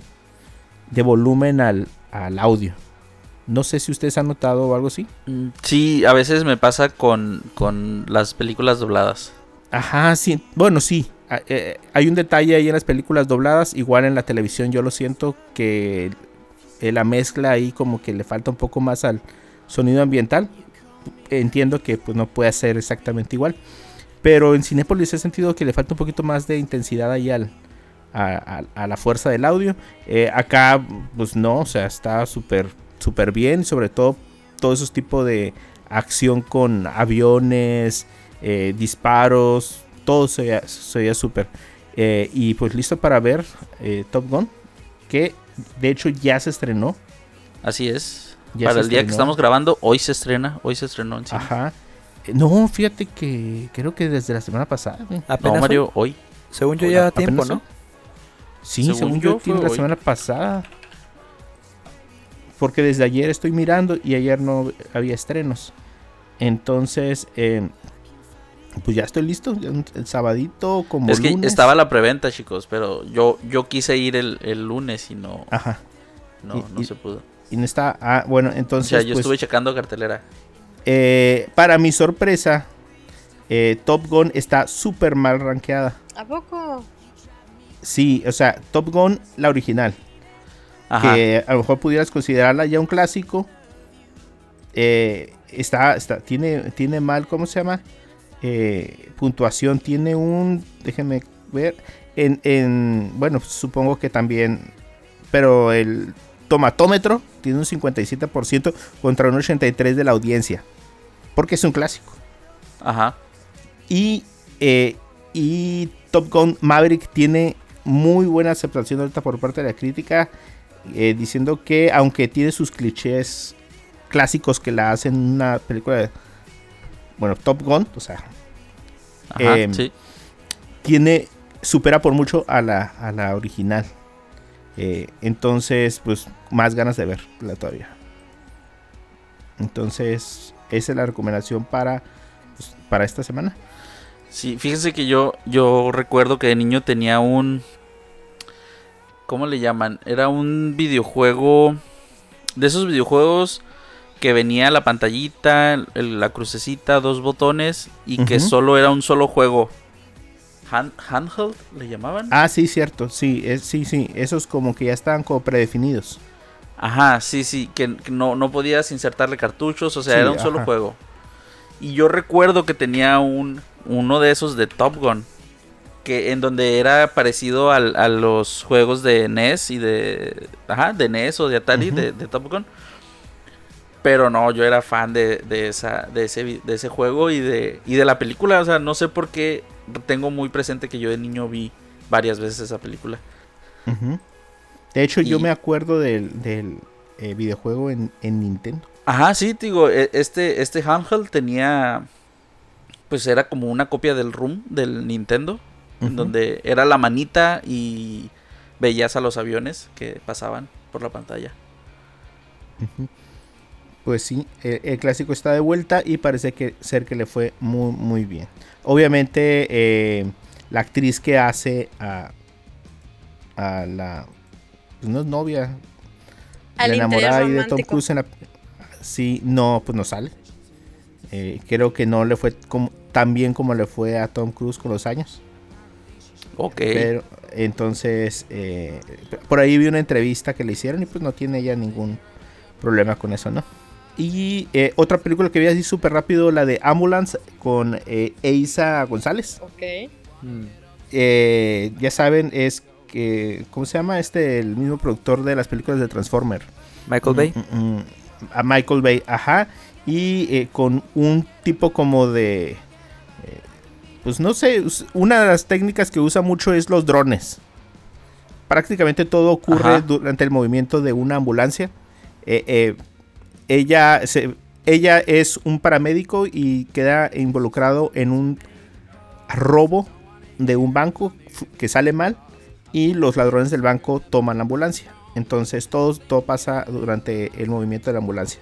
Speaker 2: de volumen al, al audio. No sé si ustedes han notado algo así.
Speaker 3: Mm, Sí, a veces me pasa con, con las películas dobladas.
Speaker 2: Ajá, sí. Bueno, sí. Eh, hay un detalle ahí en las películas dobladas. Igual en la televisión yo lo siento que eh, la mezcla ahí como que le falta un poco más al sonido ambiental. Entiendo que pues no puede ser exactamente igual. Pero en Cinepolis he sentido que le falta un poquito más de intensidad ahí al, a, a- a la fuerza del audio. Eh, acá, pues no, o sea, está súper súper bien. Sobre todo todos esos tipos de acción con aviones, eh, disparos, todo se veía, súper. Eh, y pues listo para ver Top Gun, que de hecho ya se estrenó.
Speaker 3: Así es.
Speaker 2: Ya
Speaker 3: Para el día que estamos grabando, hoy se estrena. Hoy se estrenó en cine.
Speaker 2: Ajá. Eh, No, fíjate que creo que desde la semana pasada. güey.
Speaker 4: Apenas
Speaker 3: No, Mario, hoy.
Speaker 4: según yo ya tiempo. ¿no?
Speaker 2: Sí,
Speaker 3: Según
Speaker 2: según,
Speaker 3: yo,
Speaker 2: yo, tiene la
Speaker 3: hoy.
Speaker 2: semana pasada. Porque desde ayer estoy mirando y ayer no había estrenos. Entonces, eh, pues ya estoy listo. El sabadito, como
Speaker 3: Es que
Speaker 2: lunes.
Speaker 3: estaba la preventa, chicos, pero yo, yo quise ir el, el lunes y no,
Speaker 2: Ajá.
Speaker 3: no,
Speaker 2: y-
Speaker 3: no
Speaker 2: y-
Speaker 3: se pudo.
Speaker 2: Y no está. Ah, bueno,
Speaker 3: O
Speaker 2: entonces.
Speaker 3: sea, yo
Speaker 2: pues,
Speaker 3: estuve checando cartelera.
Speaker 2: Eh, para mi sorpresa, eh, Top Gun está súper mal rankeada.
Speaker 5: ¿A poco?
Speaker 2: Sí, o sea, Top Gun, la original.
Speaker 3: Ajá.
Speaker 2: que a lo mejor pudieras considerarla ya un clásico. eh, está, está, tiene, tiene mal, ¿cómo se llama? Eh, puntuación, tiene un, déjenme ver, en, en, bueno, supongo que también, pero el tomatómetro tiene un 57% contra un 83% de la audiencia, porque es un clásico.
Speaker 3: Ajá.
Speaker 2: Y, eh, y Top Gun Maverick tiene muy buena aceptación ahorita por parte de la crítica, eh, diciendo que aunque tiene sus clichés clásicos que la hacen una película de, bueno, Top Gun, o sea,
Speaker 3: Ajá. Sí.
Speaker 2: tiene, supera por mucho a la, a la original. Eh, entonces, pues, más ganas de verla todavía. Entonces, esa es la recomendación para, pues, para esta semana.
Speaker 3: Sí, fíjense que yo, yo recuerdo que de niño tenía un. ¿Cómo le llaman? Era un videojuego. De esos videojuegos que venía la pantallita, el- la crucecita, dos botones y que solo era un solo juego. Hand- handheld le llamaban.
Speaker 2: Ah, sí, cierto, sí, es, sí, sí, esos como que ya están como predefinidos.
Speaker 3: Ajá, sí, sí, que, que no, no podías insertarle cartuchos, o sea,
Speaker 2: Sí,
Speaker 3: era un solo juego. Y yo recuerdo que tenía un uno de esos de Top Gun, que en donde era parecido al- a los juegos de NES y de, ajá, de NES o de Atari de, de Top Gun. Pero no, yo era fan de, de esa, de ese, de ese juego y de, y de la película, o sea, no sé por qué tengo muy presente que yo de niño vi varias veces esa película.
Speaker 2: Ujú. De hecho, yo me acuerdo del, del, eh, videojuego en, en Nintendo.
Speaker 3: Ajá, sí, digo, e- este, este handheld tenía, pues era como una copia del Room del Nintendo, en donde era la manita y veías a los aviones que pasaban por la pantalla.
Speaker 2: Pues sí, el, el clásico está de vuelta y parece que ser que le fue muy muy bien. Obviamente eh, la actriz que hace a, a la pues no es novia,
Speaker 5: Al
Speaker 2: la enamorada ahí de Tom. Cruise en la sí, no, pues no sale. Eh, creo que no le fue como, tan bien como le fue a Tom Cruise con los años.
Speaker 3: Ok.
Speaker 2: Pero entonces, eh, por ahí vi una entrevista que le hicieron y pues no tiene ya ningún problema con eso, ¿no? Y eh, otra película que vi así súper rápido, la de Ambulance con eh, Eiza González.
Speaker 5: Ok.
Speaker 4: Mm.
Speaker 2: Eh, ya saben, es que, ¿cómo se llama? Este, el mismo productor de las películas de Transformer.
Speaker 4: Michael Bay.
Speaker 2: Mm, mm, mm, a Michael Bay, ajá. Y eh, con un tipo como de... eh, pues no sé, una de las técnicas que usa mucho es los drones. Prácticamente todo ocurre
Speaker 3: Ajá.
Speaker 2: durante el movimiento de una ambulancia. Eh, ella, se- ella es un paramédico y queda involucrado en un robo de un banco que sale mal y los ladrones del banco toman la ambulancia. Entonces todo, todo pasa durante el movimiento de la ambulancia.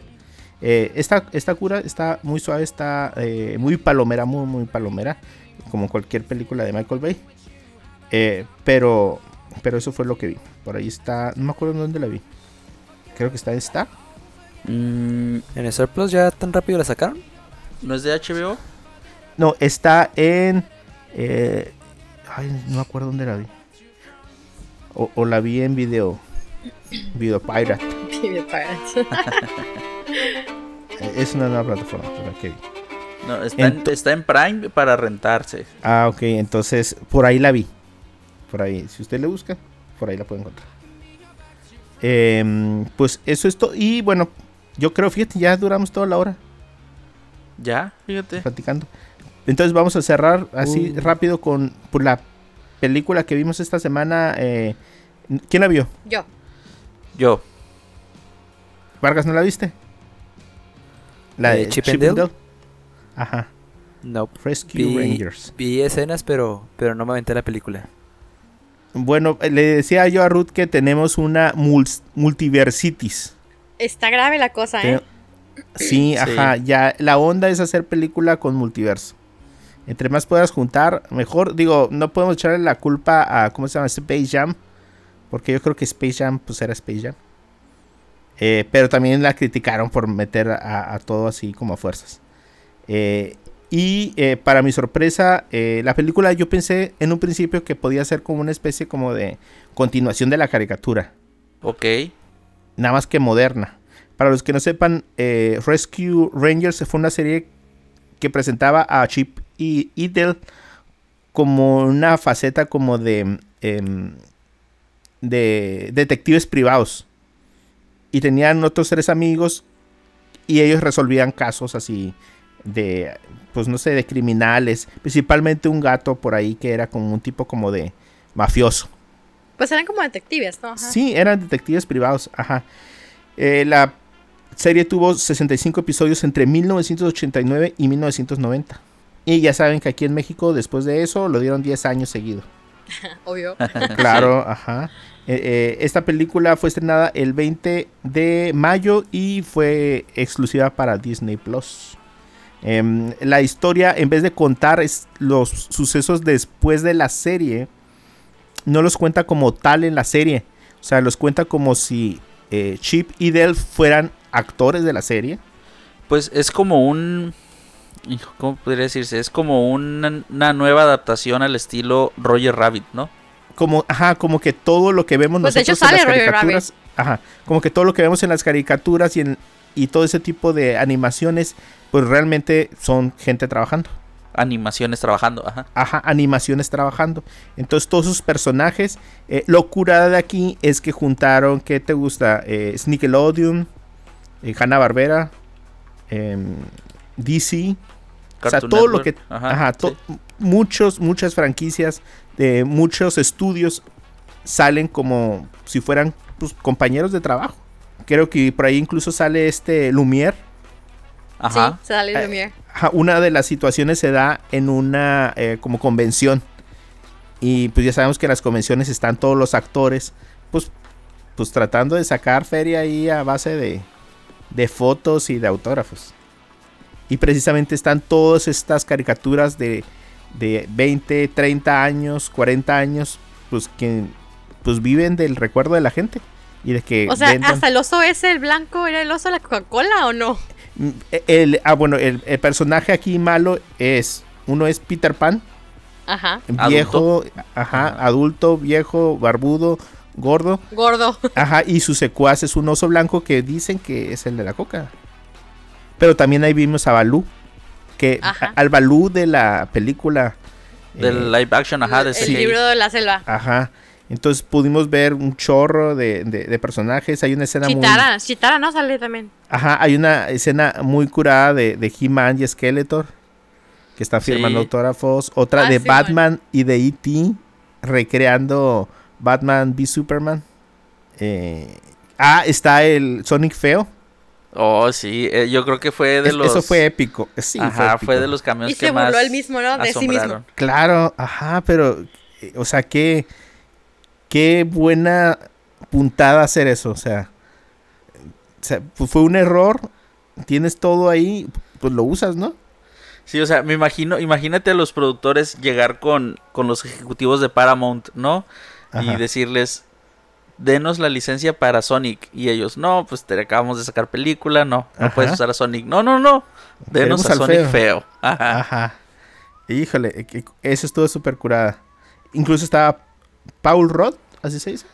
Speaker 2: Eh, esta, esta cura está muy suave, está eh, muy palomera, muy, muy palomera, como cualquier película de Michael Bay. Eh, pero, pero eso fue lo que vi. Por ahí está, no me acuerdo en dónde la vi. Creo que está en Star.
Speaker 3: Mm,
Speaker 4: ¿En el Surplus ya tan rápido la sacaron?
Speaker 3: ¿No es de HBO?
Speaker 2: No, está en... eh, ay, no me acuerdo dónde la vi. O, o la vi en video. Video Pirate. <laughs>
Speaker 5: Video Pirates. <laughs>
Speaker 2: Eh, Es una nueva plataforma vi.
Speaker 3: No, está, en,
Speaker 2: Ento-
Speaker 3: está en Prime para rentarse.
Speaker 2: Ah, ok, entonces por ahí la vi. Por ahí, si usted le busca, por ahí la puede encontrar. Em, pues eso es todo. Y bueno, yo creo, fíjate, ya duramos toda la hora
Speaker 3: Ya, fíjate.
Speaker 2: platicando. Entonces vamos a cerrar así
Speaker 4: Uh.
Speaker 2: rápido con por la película que vimos esta semana. eh, ¿Quién la vio?
Speaker 5: Yo.
Speaker 3: Yo.
Speaker 2: Vargas, ¿no la viste? La de
Speaker 4: Chip
Speaker 2: Chip
Speaker 4: and
Speaker 2: and
Speaker 4: Dale.
Speaker 2: Dale. Ajá.
Speaker 4: No.
Speaker 2: Rescue
Speaker 4: Vi,
Speaker 2: Rangers.
Speaker 4: vi escenas, pero, pero no me aventé la película.
Speaker 2: Bueno, eh, le decía yo a Ruth que tenemos una mul- multiversitis.
Speaker 5: Está grave la cosa, ¿eh?
Speaker 2: Sí, sí, ajá, ya la onda es hacer película con multiverso. Entre más puedas juntar, mejor. Digo, no podemos echarle la culpa a, ¿cómo se llama? Space Jam. Porque yo creo que Space Jam, pues era Space Jam. Eh, pero también la criticaron por meter a, a todo así como a fuerzas. Eh, y eh, para mi sorpresa, la película yo pensé en un principio que podía ser como una especie como de continuación de la caricatura
Speaker 3: Ok.
Speaker 2: nada más que moderna. Para los que no sepan, Rescue Rangers fue una serie que presentaba a Chip y Idel como una faceta como de, em, de detectives privados. Y tenían otros tres amigos y ellos resolvían casos así de, pues no sé, de criminales. Principalmente un gato por ahí que era como un tipo como de mafioso.
Speaker 5: Pues eran como detectives, ¿no? Ajá.
Speaker 2: Sí, eran detectives privados, ajá. Eh, la serie tuvo 65 episodios entre 1989 y 1990. Y ya saben que aquí en México, después de eso, lo dieron 10 años seguido. <laughs>
Speaker 5: Obvio. <laughs>
Speaker 2: Claro, ajá. Eh, eh, esta película fue estrenada el 20 de mayo y fue exclusiva para Disney Plus. Em, la historia, en vez de contar es- los sucesos después de la serie, no los cuenta como tal en la serie. O sea, los cuenta como si eh, Chip y Dale fueran actores de la serie.
Speaker 3: Pues es como un. ¿Cómo podría decirse? Es como una, una nueva adaptación al estilo Roger Rabbit, ¿no?
Speaker 2: Como, ajá, como que todo lo que vemos
Speaker 5: Pues, de hecho,
Speaker 2: nosotros en las caricaturas. Ajá, como que todo lo que vemos en las caricaturas y, en, y todo ese tipo de animaciones, pues realmente son gente trabajando.
Speaker 3: Animaciones trabajando, ajá.
Speaker 2: Ajá, animaciones trabajando. Entonces, todos sus personajes. Eh, lo curada de aquí es que juntaron, ¿qué te gusta? Eh, Nickelodeon, eh, Hanna Barbera, DC, O sea, todo lo que...
Speaker 3: Ajá,
Speaker 2: Ajá, to-
Speaker 3: sí.
Speaker 2: muchos, muchas franquicias de muchos estudios salen como si fueran pues, compañeros de trabajo. Creo que por ahí incluso sale este Lumière.
Speaker 3: Ajá.
Speaker 5: Sí, sale
Speaker 2: Eh,
Speaker 5: Lumière.
Speaker 2: Ajá, una de las situaciones se da en una eh, como convención. Y pues ya sabemos que en las convenciones están todos los actores, pues, pues tratando de sacar feria ahí a base de, de fotos y de autógrafos. Y precisamente están todas estas caricaturas de, de 20, 30 años, 40 años, pues que pues viven del recuerdo de la gente. Y de que
Speaker 5: O sea,
Speaker 2: vendan-
Speaker 5: hasta el oso ese, el blanco, ¿era el oso de la Coca-Cola o no?
Speaker 2: Mm, El, ah, bueno, el, el personaje aquí malo es. Uno es Peter Pan,
Speaker 5: Ajá.
Speaker 2: viejo, ajá,
Speaker 3: Ajá.
Speaker 2: adulto, viejo, barbudo, gordo.
Speaker 5: Gordo.
Speaker 2: Ajá, y su secuaz es un oso blanco que dicen que es el de la coca. Pero también ahí vimos a Balú. Que
Speaker 5: Ajá.
Speaker 2: al Balú de la película. eh,
Speaker 3: Del live action, ajá, de
Speaker 5: el libro de la selva.
Speaker 2: Ajá. Entonces pudimos ver un chorro de, de- de personajes. Hay una escena muy.
Speaker 5: Chitara, Chitara no sale también.
Speaker 2: Ajá, hay una escena muy curada de, de He-Man y Skeletor. Que está firmando
Speaker 3: Sí.
Speaker 2: autógrafos. Otra
Speaker 5: Ah,
Speaker 2: de
Speaker 5: sí,
Speaker 2: Batman y de E.T. Recreando Batman v Superman. Eh, ah, está el Sonic Feo.
Speaker 3: Oh, sí, eh, yo creo que fue de
Speaker 2: Es-
Speaker 3: los...
Speaker 2: Eso fue épico. Sí,
Speaker 3: Ajá,
Speaker 2: épico.
Speaker 3: fue de los camiones
Speaker 5: Y
Speaker 3: que
Speaker 5: se
Speaker 3: más
Speaker 5: burló él mismo, ¿no? De sí mismo.
Speaker 2: Claro, ajá, pero. eh, O sea, qué. Qué buena puntada hacer eso. O sea. o sea, pues fue un error. Tienes todo ahí. Pues lo usas, ¿no?
Speaker 3: Sí, o sea, me imagino, imagínate a los productores llegar con, con los ejecutivos de Paramount, ¿no?
Speaker 2: Ajá.
Speaker 3: Y decirles, denos la licencia para Sonic. Y ellos, no, pues te acabamos de sacar película, no, no
Speaker 2: Ajá.
Speaker 3: puedes usar a Sonic. No, no, no, denos
Speaker 2: Queremos
Speaker 3: a Sonic
Speaker 2: feo.
Speaker 3: feo. Ajá.
Speaker 2: Ajá. Híjole, eh, que- eso estuvo súper curada. Incluso estaba Paul Rudd, así se dice.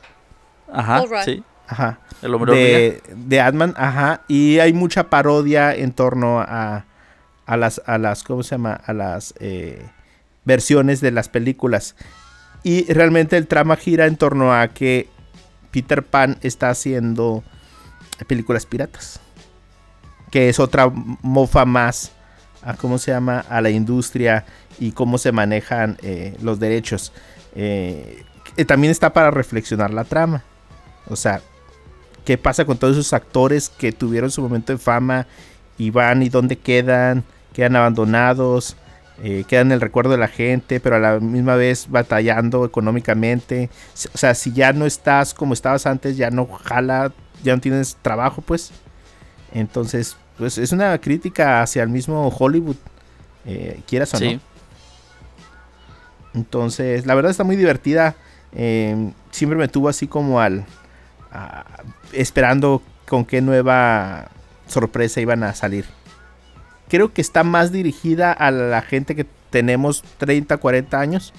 Speaker 3: Ajá, sí.
Speaker 2: Ajá.
Speaker 3: El hombre.
Speaker 2: De, de Ant-Man, ajá. Y hay mucha parodia en torno a, a las, a las, ¿cómo se llama? A las eh, versiones de las películas. Y realmente el trama gira en torno a que Peter Pan está haciendo películas piratas. Que es otra mofa más a cómo se llama a la industria y cómo se manejan eh, los derechos. Eh, que también está para reflexionar la trama. O sea, ¿qué pasa con todos esos actores que tuvieron su momento de fama y van y dónde quedan? Quedan abandonados, eh, quedan en el recuerdo de la gente, pero a la misma vez batallando económicamente. O sea, si ya no estás como estabas antes, ya no jala, ya no tienes trabajo, pues. Entonces, pues es una crítica hacia el mismo Hollywood, eh, quieras o no.
Speaker 3: Sí.
Speaker 2: Entonces, la verdad está muy divertida. eh, siempre me tuvo así como al. a- esperando con qué nueva sorpresa iban a salir. Creo que está más dirigida a la gente que tenemos 30, 40 años.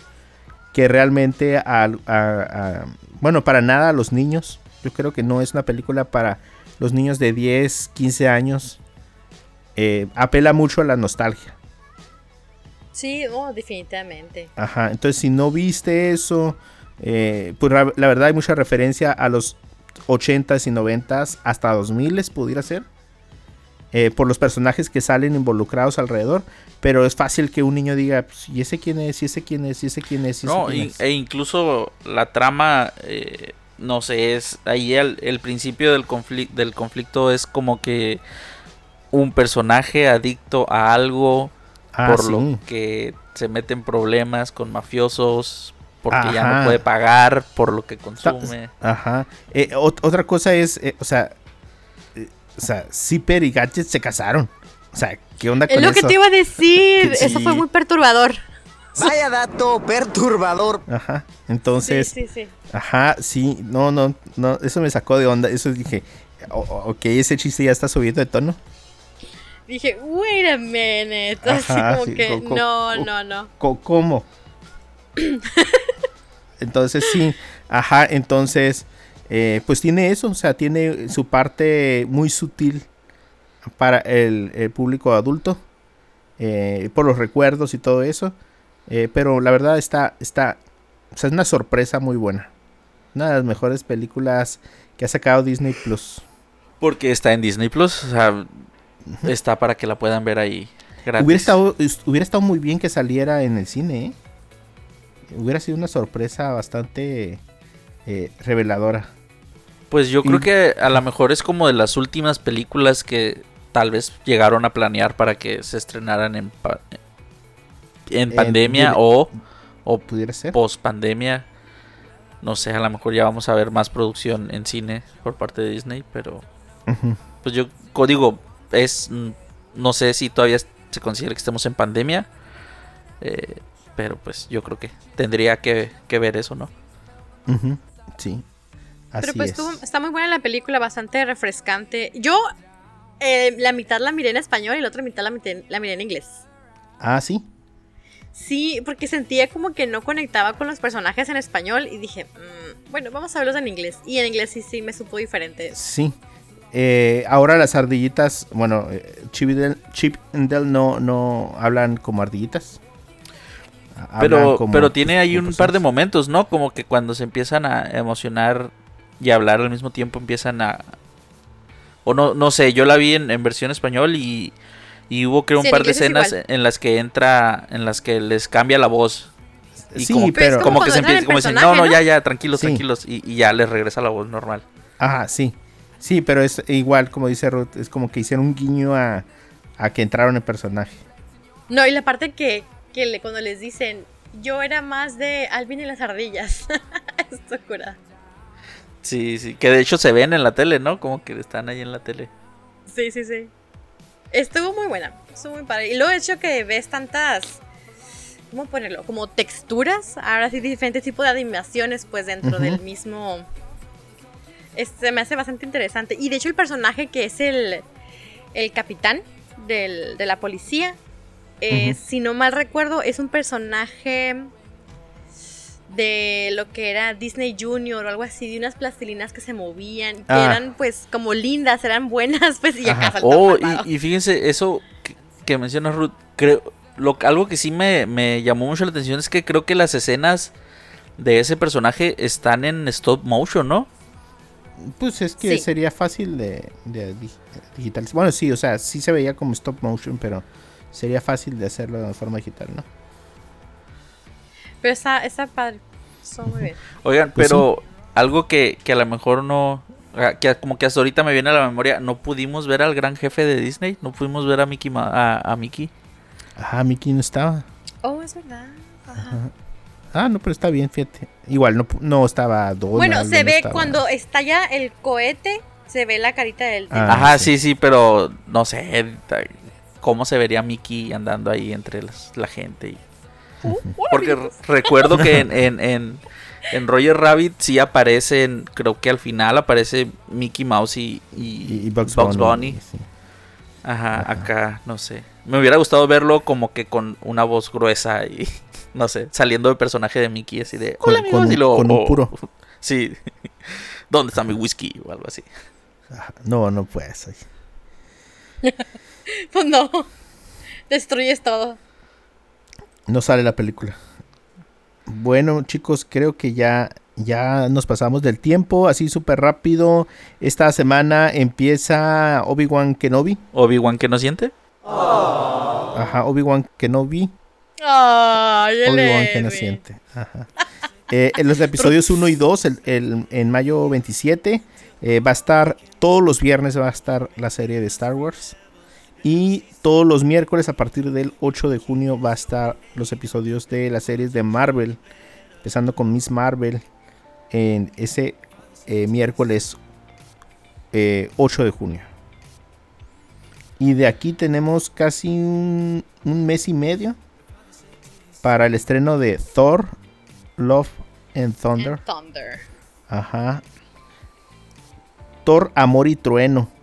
Speaker 2: Que realmente a, a- a- bueno, para nada a los niños. Yo creo que no es una película para los niños de 10, 15 años. Eh, apela mucho a la nostalgia.
Speaker 5: Sí, oh, definitivamente.
Speaker 2: Ajá, entonces si no viste eso, eh, pues la, la verdad hay mucha referencia a los 80s y 90s, hasta 2000s pudiera ser, eh, por los personajes que salen involucrados alrededor, pero es fácil que un niño diga, pues, ¿y ese quién es? ¿Y ese quién es? ¿Y ese quién es? ¿Y ese
Speaker 3: No,
Speaker 2: quién
Speaker 3: y-
Speaker 2: es?".
Speaker 3: e incluso la trama, eh, no sé, es ahí el, el principio del, conflic- del conflicto es como que un personaje adicto a algo
Speaker 2: Ah,
Speaker 3: por
Speaker 2: sí.
Speaker 3: lo que se mete en problemas con mafiosos, porque ya no puede pagar por lo que consume.
Speaker 2: Ajá. Eh, ot- otra cosa es, eh, o sea, o sea, Zipper y Gadget se casaron. O sea, ¿qué onda con
Speaker 5: Es lo que
Speaker 2: eso?
Speaker 5: te iba a decir.
Speaker 2: Sí.
Speaker 5: Eso fue muy perturbador.
Speaker 6: Vaya dato perturbador.
Speaker 2: Ajá. Entonces,
Speaker 5: sí, sí, sí.
Speaker 2: Ajá, sí, no, no, no, eso me sacó de onda, eso dije, ok, ese chiste ya está subiendo de tono.
Speaker 5: Dije, wait a minute. Así
Speaker 2: Ajá,
Speaker 5: como
Speaker 2: sí,
Speaker 5: que,
Speaker 2: co- co-
Speaker 5: no, no, no.
Speaker 2: Co- ¿Cómo? <coughs> entonces sí, ajá, entonces, eh, pues tiene eso, o sea, tiene su parte muy sutil para el, el público adulto, eh, por los recuerdos y todo eso, eh, pero la verdad está, está, o sea, es una sorpresa muy buena. Una de las mejores películas que ha sacado Disney Plus.
Speaker 3: Porque está en Disney Plus, o sea, está para que la puedan ver ahí. gratis.
Speaker 2: Hubiera estado, es- hubiera estado muy bien que saliera en el cine, ¿eh? Hubiera sido una sorpresa bastante eh, reveladora.
Speaker 3: Pues yo creo que a lo mejor es como de las últimas películas que tal vez llegaron a planear para que se estrenaran en, pa- en pandemia o, o
Speaker 2: Pudiera ser.
Speaker 3: post pandemia. No sé, a lo mejor ya vamos a ver más producción en cine por parte de Disney, pero pues yo digo, es, mm, no sé si todavía se considera que estemos en pandemia, eh, pero pues yo creo que tendría que, que ver eso, ¿no?
Speaker 2: Sí. Así
Speaker 5: Pero pues
Speaker 2: es.
Speaker 5: estuvo- está muy buena la película, bastante refrescante. Yo eh, la mitad la miré en español y la otra mitad la miré, la miré en inglés.
Speaker 2: Ah, sí.
Speaker 5: Sí, porque sentía como que no conectaba con los personajes en español y dije, "Mm, bueno, vamos a verlos en inglés. Y en inglés sí, sí me supo diferente.
Speaker 2: Sí. Eh, ahora las ardillitas, bueno, Chip y Chip Dale no, no hablan como ardillitas.
Speaker 3: Pero,
Speaker 2: como-
Speaker 3: pero tiene ahí
Speaker 2: como
Speaker 3: un par de momentos, ¿no? Como que cuando se empiezan a emocionar y a hablar al mismo tiempo empiezan a... O no, no sé, yo la vi en, en versión español y, y hubo creo un
Speaker 5: Sí,
Speaker 3: par de
Speaker 5: es
Speaker 3: escenas en las que entra, en las que les cambia la voz. Y
Speaker 2: Sí,
Speaker 3: como,
Speaker 2: pero-
Speaker 3: como
Speaker 5: Como
Speaker 3: que se empieza, como dicen, no, no,
Speaker 5: ¿no?
Speaker 3: ya, ya, tranquilos,
Speaker 2: Sí.
Speaker 3: tranquilos. Y, y ya les regresa la voz normal.
Speaker 2: Ajá, sí. Sí, pero es igual, como dice Ruth, es como que hicieron un guiño a, a que entraron en personaje.
Speaker 5: No, y la parte que, que le- cuando les dicen, yo era más de Alvin y las ardillas. <laughs> Esto cura.
Speaker 3: Sí, sí, que de hecho se ven en la tele, ¿no? Como que están ahí en la tele.
Speaker 5: Sí, sí, sí. Estuvo muy buena, estuvo muy padre. Y luego el hecho que ves tantas, ¿cómo ponerlo? Como texturas, ahora sí diferentes tipos de animaciones pues dentro del mismo... Este, me hace bastante interesante. Y de hecho el personaje que es el, el capitán del- de la policía, eh, si no mal recuerdo, es un personaje de lo que era Disney Junior o algo así, de unas plastilinas que se movían, que
Speaker 2: Ah.
Speaker 5: eran pues como lindas, eran buenas, <laughs> pues y acá
Speaker 3: Oh, y, y fíjense, eso que, que menciona Ruth, creo, lo, algo que sí me, me llamó mucho la atención es que creo que las escenas de ese personaje están en stop motion, ¿no?
Speaker 2: Pues es que
Speaker 5: Sí.
Speaker 2: sería fácil de, de di- digitalizar. Bueno, sí, o sea, sí se veía como stop motion, pero sería fácil de hacerlo de forma digital, ¿no?
Speaker 5: Pero está, está padre. Estuvo muy bien.
Speaker 3: Oigan,
Speaker 2: Pues
Speaker 3: pero algo que, que a lo mejor no, ah, que como que hasta ahorita me viene a la memoria, no pudimos ver al gran jefe de Disney, no pudimos ver a Mickey, Ma- a, a Mickey.
Speaker 2: Ajá, Mickey no estaba.
Speaker 5: Oh, es verdad. Ajá.
Speaker 2: Ah, no, pero está bien, fíjate. Igual, no, pu- no estaba Donald.
Speaker 5: Bueno, se
Speaker 2: no
Speaker 5: ve
Speaker 2: estaba-
Speaker 5: cuando estalla el cohete, se ve la carita del
Speaker 2: Ah,
Speaker 3: Ajá,
Speaker 2: sí.
Speaker 3: sí, sí, pero no sé cómo se vería Mickey andando ahí entre las- la gente. y- Porque re- recuerdo que en, en, en, en Roger Rabbit sí aparecen, creo que al final aparece Mickey Mouse y, y,
Speaker 2: Y, y Bugs,
Speaker 3: Bugs
Speaker 2: Bunny.
Speaker 3: Bunny.
Speaker 2: sí.
Speaker 3: Ajá,
Speaker 2: Ajá.
Speaker 3: acá, no sé. Me hubiera gustado verlo como que con una voz gruesa y, <laughs> no sé, saliendo del personaje de Mickey así de...
Speaker 2: Con-
Speaker 3: Hola amigos,
Speaker 2: con un-
Speaker 3: y luego,
Speaker 2: con un
Speaker 3: oh,
Speaker 2: puro. <laughs>
Speaker 3: Sí. <laughs> ¿Dónde está mi whisky? O algo así.
Speaker 2: No, no puedes. oye. <laughs>
Speaker 5: Pues no. Destruyes todo.
Speaker 2: No sale la película. Bueno, chicos, creo que ya, ya nos pasamos del tiempo, así súper rápido. Esta semana empieza Obi-Wan Kenobi.
Speaker 3: Obi-Wan que no siente.
Speaker 2: Ajá, Obi-Wan Kenobi.
Speaker 5: Ay, el
Speaker 2: Obi-Wan que no siente. Ajá. Eh, en los episodios 1 y 2, el, el- en mayo 27, eh, va a estar, todos los viernes va a estar la serie de Star Wars. Y todos los miércoles a partir del 8 de junio va a estar los episodios de las series de Marvel. Empezando con Miss Marvel en ese eh, miércoles eh, 8 de junio. Y de aquí tenemos casi un, un mes y medio para el estreno de Thor, Love and Thunder.
Speaker 5: And Thunder.
Speaker 2: Ajá. Thor, Amor y Trueno.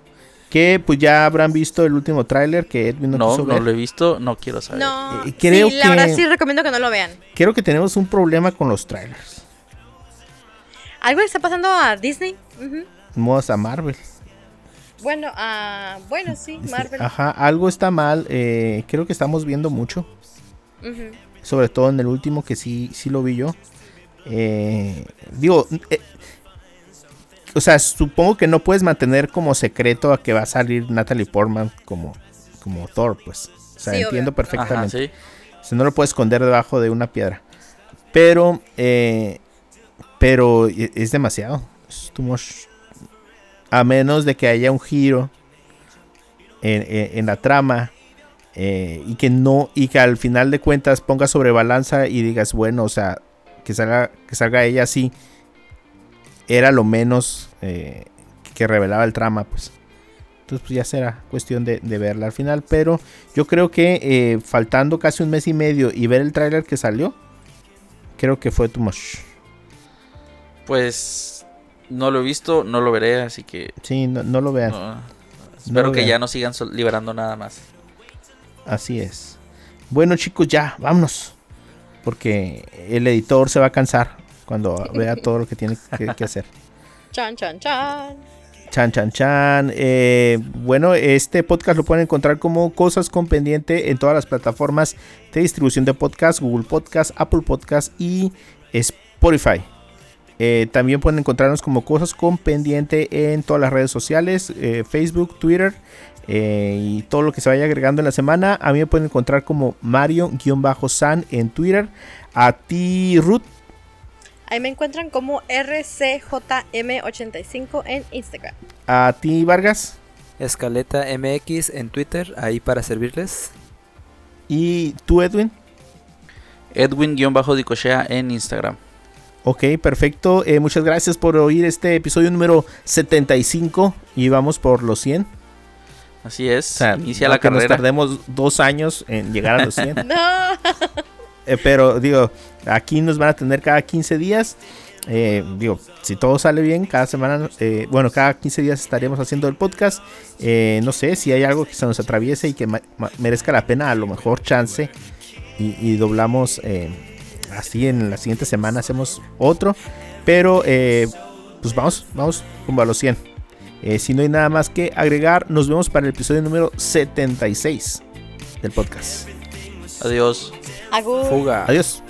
Speaker 2: Que pues ya habrán visto el último tráiler que Edwin no,
Speaker 3: No,
Speaker 2: quiso
Speaker 3: no
Speaker 2: ver.
Speaker 3: lo he visto, no quiero saber.
Speaker 5: No,
Speaker 2: Eh, creo
Speaker 5: sí, la verdad
Speaker 2: que-
Speaker 5: sí recomiendo que no lo vean.
Speaker 2: Creo que tenemos un problema con los trailers.
Speaker 5: Algo le está pasando a Disney.
Speaker 2: Modas a Marvel.
Speaker 5: Bueno, ah, bueno, sí, Marvel.
Speaker 2: Ajá, algo está mal. eh, creo que estamos viendo mucho. Sobre todo en el último que sí, sí lo vi yo. Eh, digo, eh, o sea, supongo que no puedes mantener como secreto a que va a salir Natalie Portman como, como Thor, pues. O sea,
Speaker 5: Sí,
Speaker 2: entiendo
Speaker 5: obvio.
Speaker 2: perfectamente.
Speaker 3: Ajá, sí.
Speaker 2: Si no lo puedes esconder debajo de una piedra. Pero, eh, pero e- es demasiado. Es too much. A menos de que haya un giro en, en- en la trama eh, y que no y que al final de cuentas pongas sobre balanza y digas bueno, o sea, que salga que salga ella así era lo menos eh, que revelaba el trama, pues. Entonces, pues ya será cuestión de, de verla al final. Pero yo creo que eh, faltando casi un mes y medio y ver el tráiler que salió, creo que fue too much.
Speaker 3: Pues no lo he visto, no lo veré, así que
Speaker 2: Sí, no, no lo vean.
Speaker 3: no. espero
Speaker 2: lo
Speaker 3: que
Speaker 2: vean.
Speaker 3: ya no sigan liberando nada más.
Speaker 2: Así es. Bueno, chicos, ya, vámonos. Porque el editor se va a cansar cuando vea todo lo que tiene que, que hacer. <laughs>
Speaker 5: Chan, chan, chan.
Speaker 2: Chan, chan, chan. Eh, bueno, este podcast lo pueden encontrar como Cosas con Pendiente en todas las plataformas de distribución de podcast, Google Podcast, Apple Podcast y Spotify. Eh, también pueden encontrarnos como Cosas con Pendiente en todas las redes sociales, eh, Facebook, Twitter y todo lo que se vaya agregando en la semana. A mí me pueden encontrar como Mario-San en Twitter. A ti, Ruth.
Speaker 5: Ahí me encuentran como RCJM85 en Instagram.
Speaker 2: A ti, Vargas.
Speaker 4: Escaleta MX en Twitter, ahí para servirles.
Speaker 2: Y tú, Edwin.
Speaker 3: Edwin-Dicochea en Instagram.
Speaker 2: Ok, perfecto. Eh, muchas gracias por oír este episodio número 75 y vamos por los 100.
Speaker 3: Así es.
Speaker 2: O sea,
Speaker 3: Inicia
Speaker 2: no
Speaker 3: la
Speaker 2: que nos
Speaker 3: carrera.
Speaker 2: tardemos dos años en llegar a los 100. <laughs>
Speaker 5: No.
Speaker 2: Eh, pero digo, aquí nos van a tener cada 15 días. Eh, digo, si todo sale bien, cada semana, eh, bueno, cada 15 días estaremos haciendo el podcast. Eh, no sé si hay algo que se nos atraviese y que merezca la pena, a lo mejor chance. Y, y doblamos eh, así en la siguiente semana, hacemos otro. Pero eh, pues vamos, vamos rumbo a los 100. Eh, si no hay nada más que agregar, nos vemos para el episodio número 76 del podcast.
Speaker 3: Adiós.
Speaker 5: Agur.
Speaker 4: Fuga.
Speaker 2: Adiós.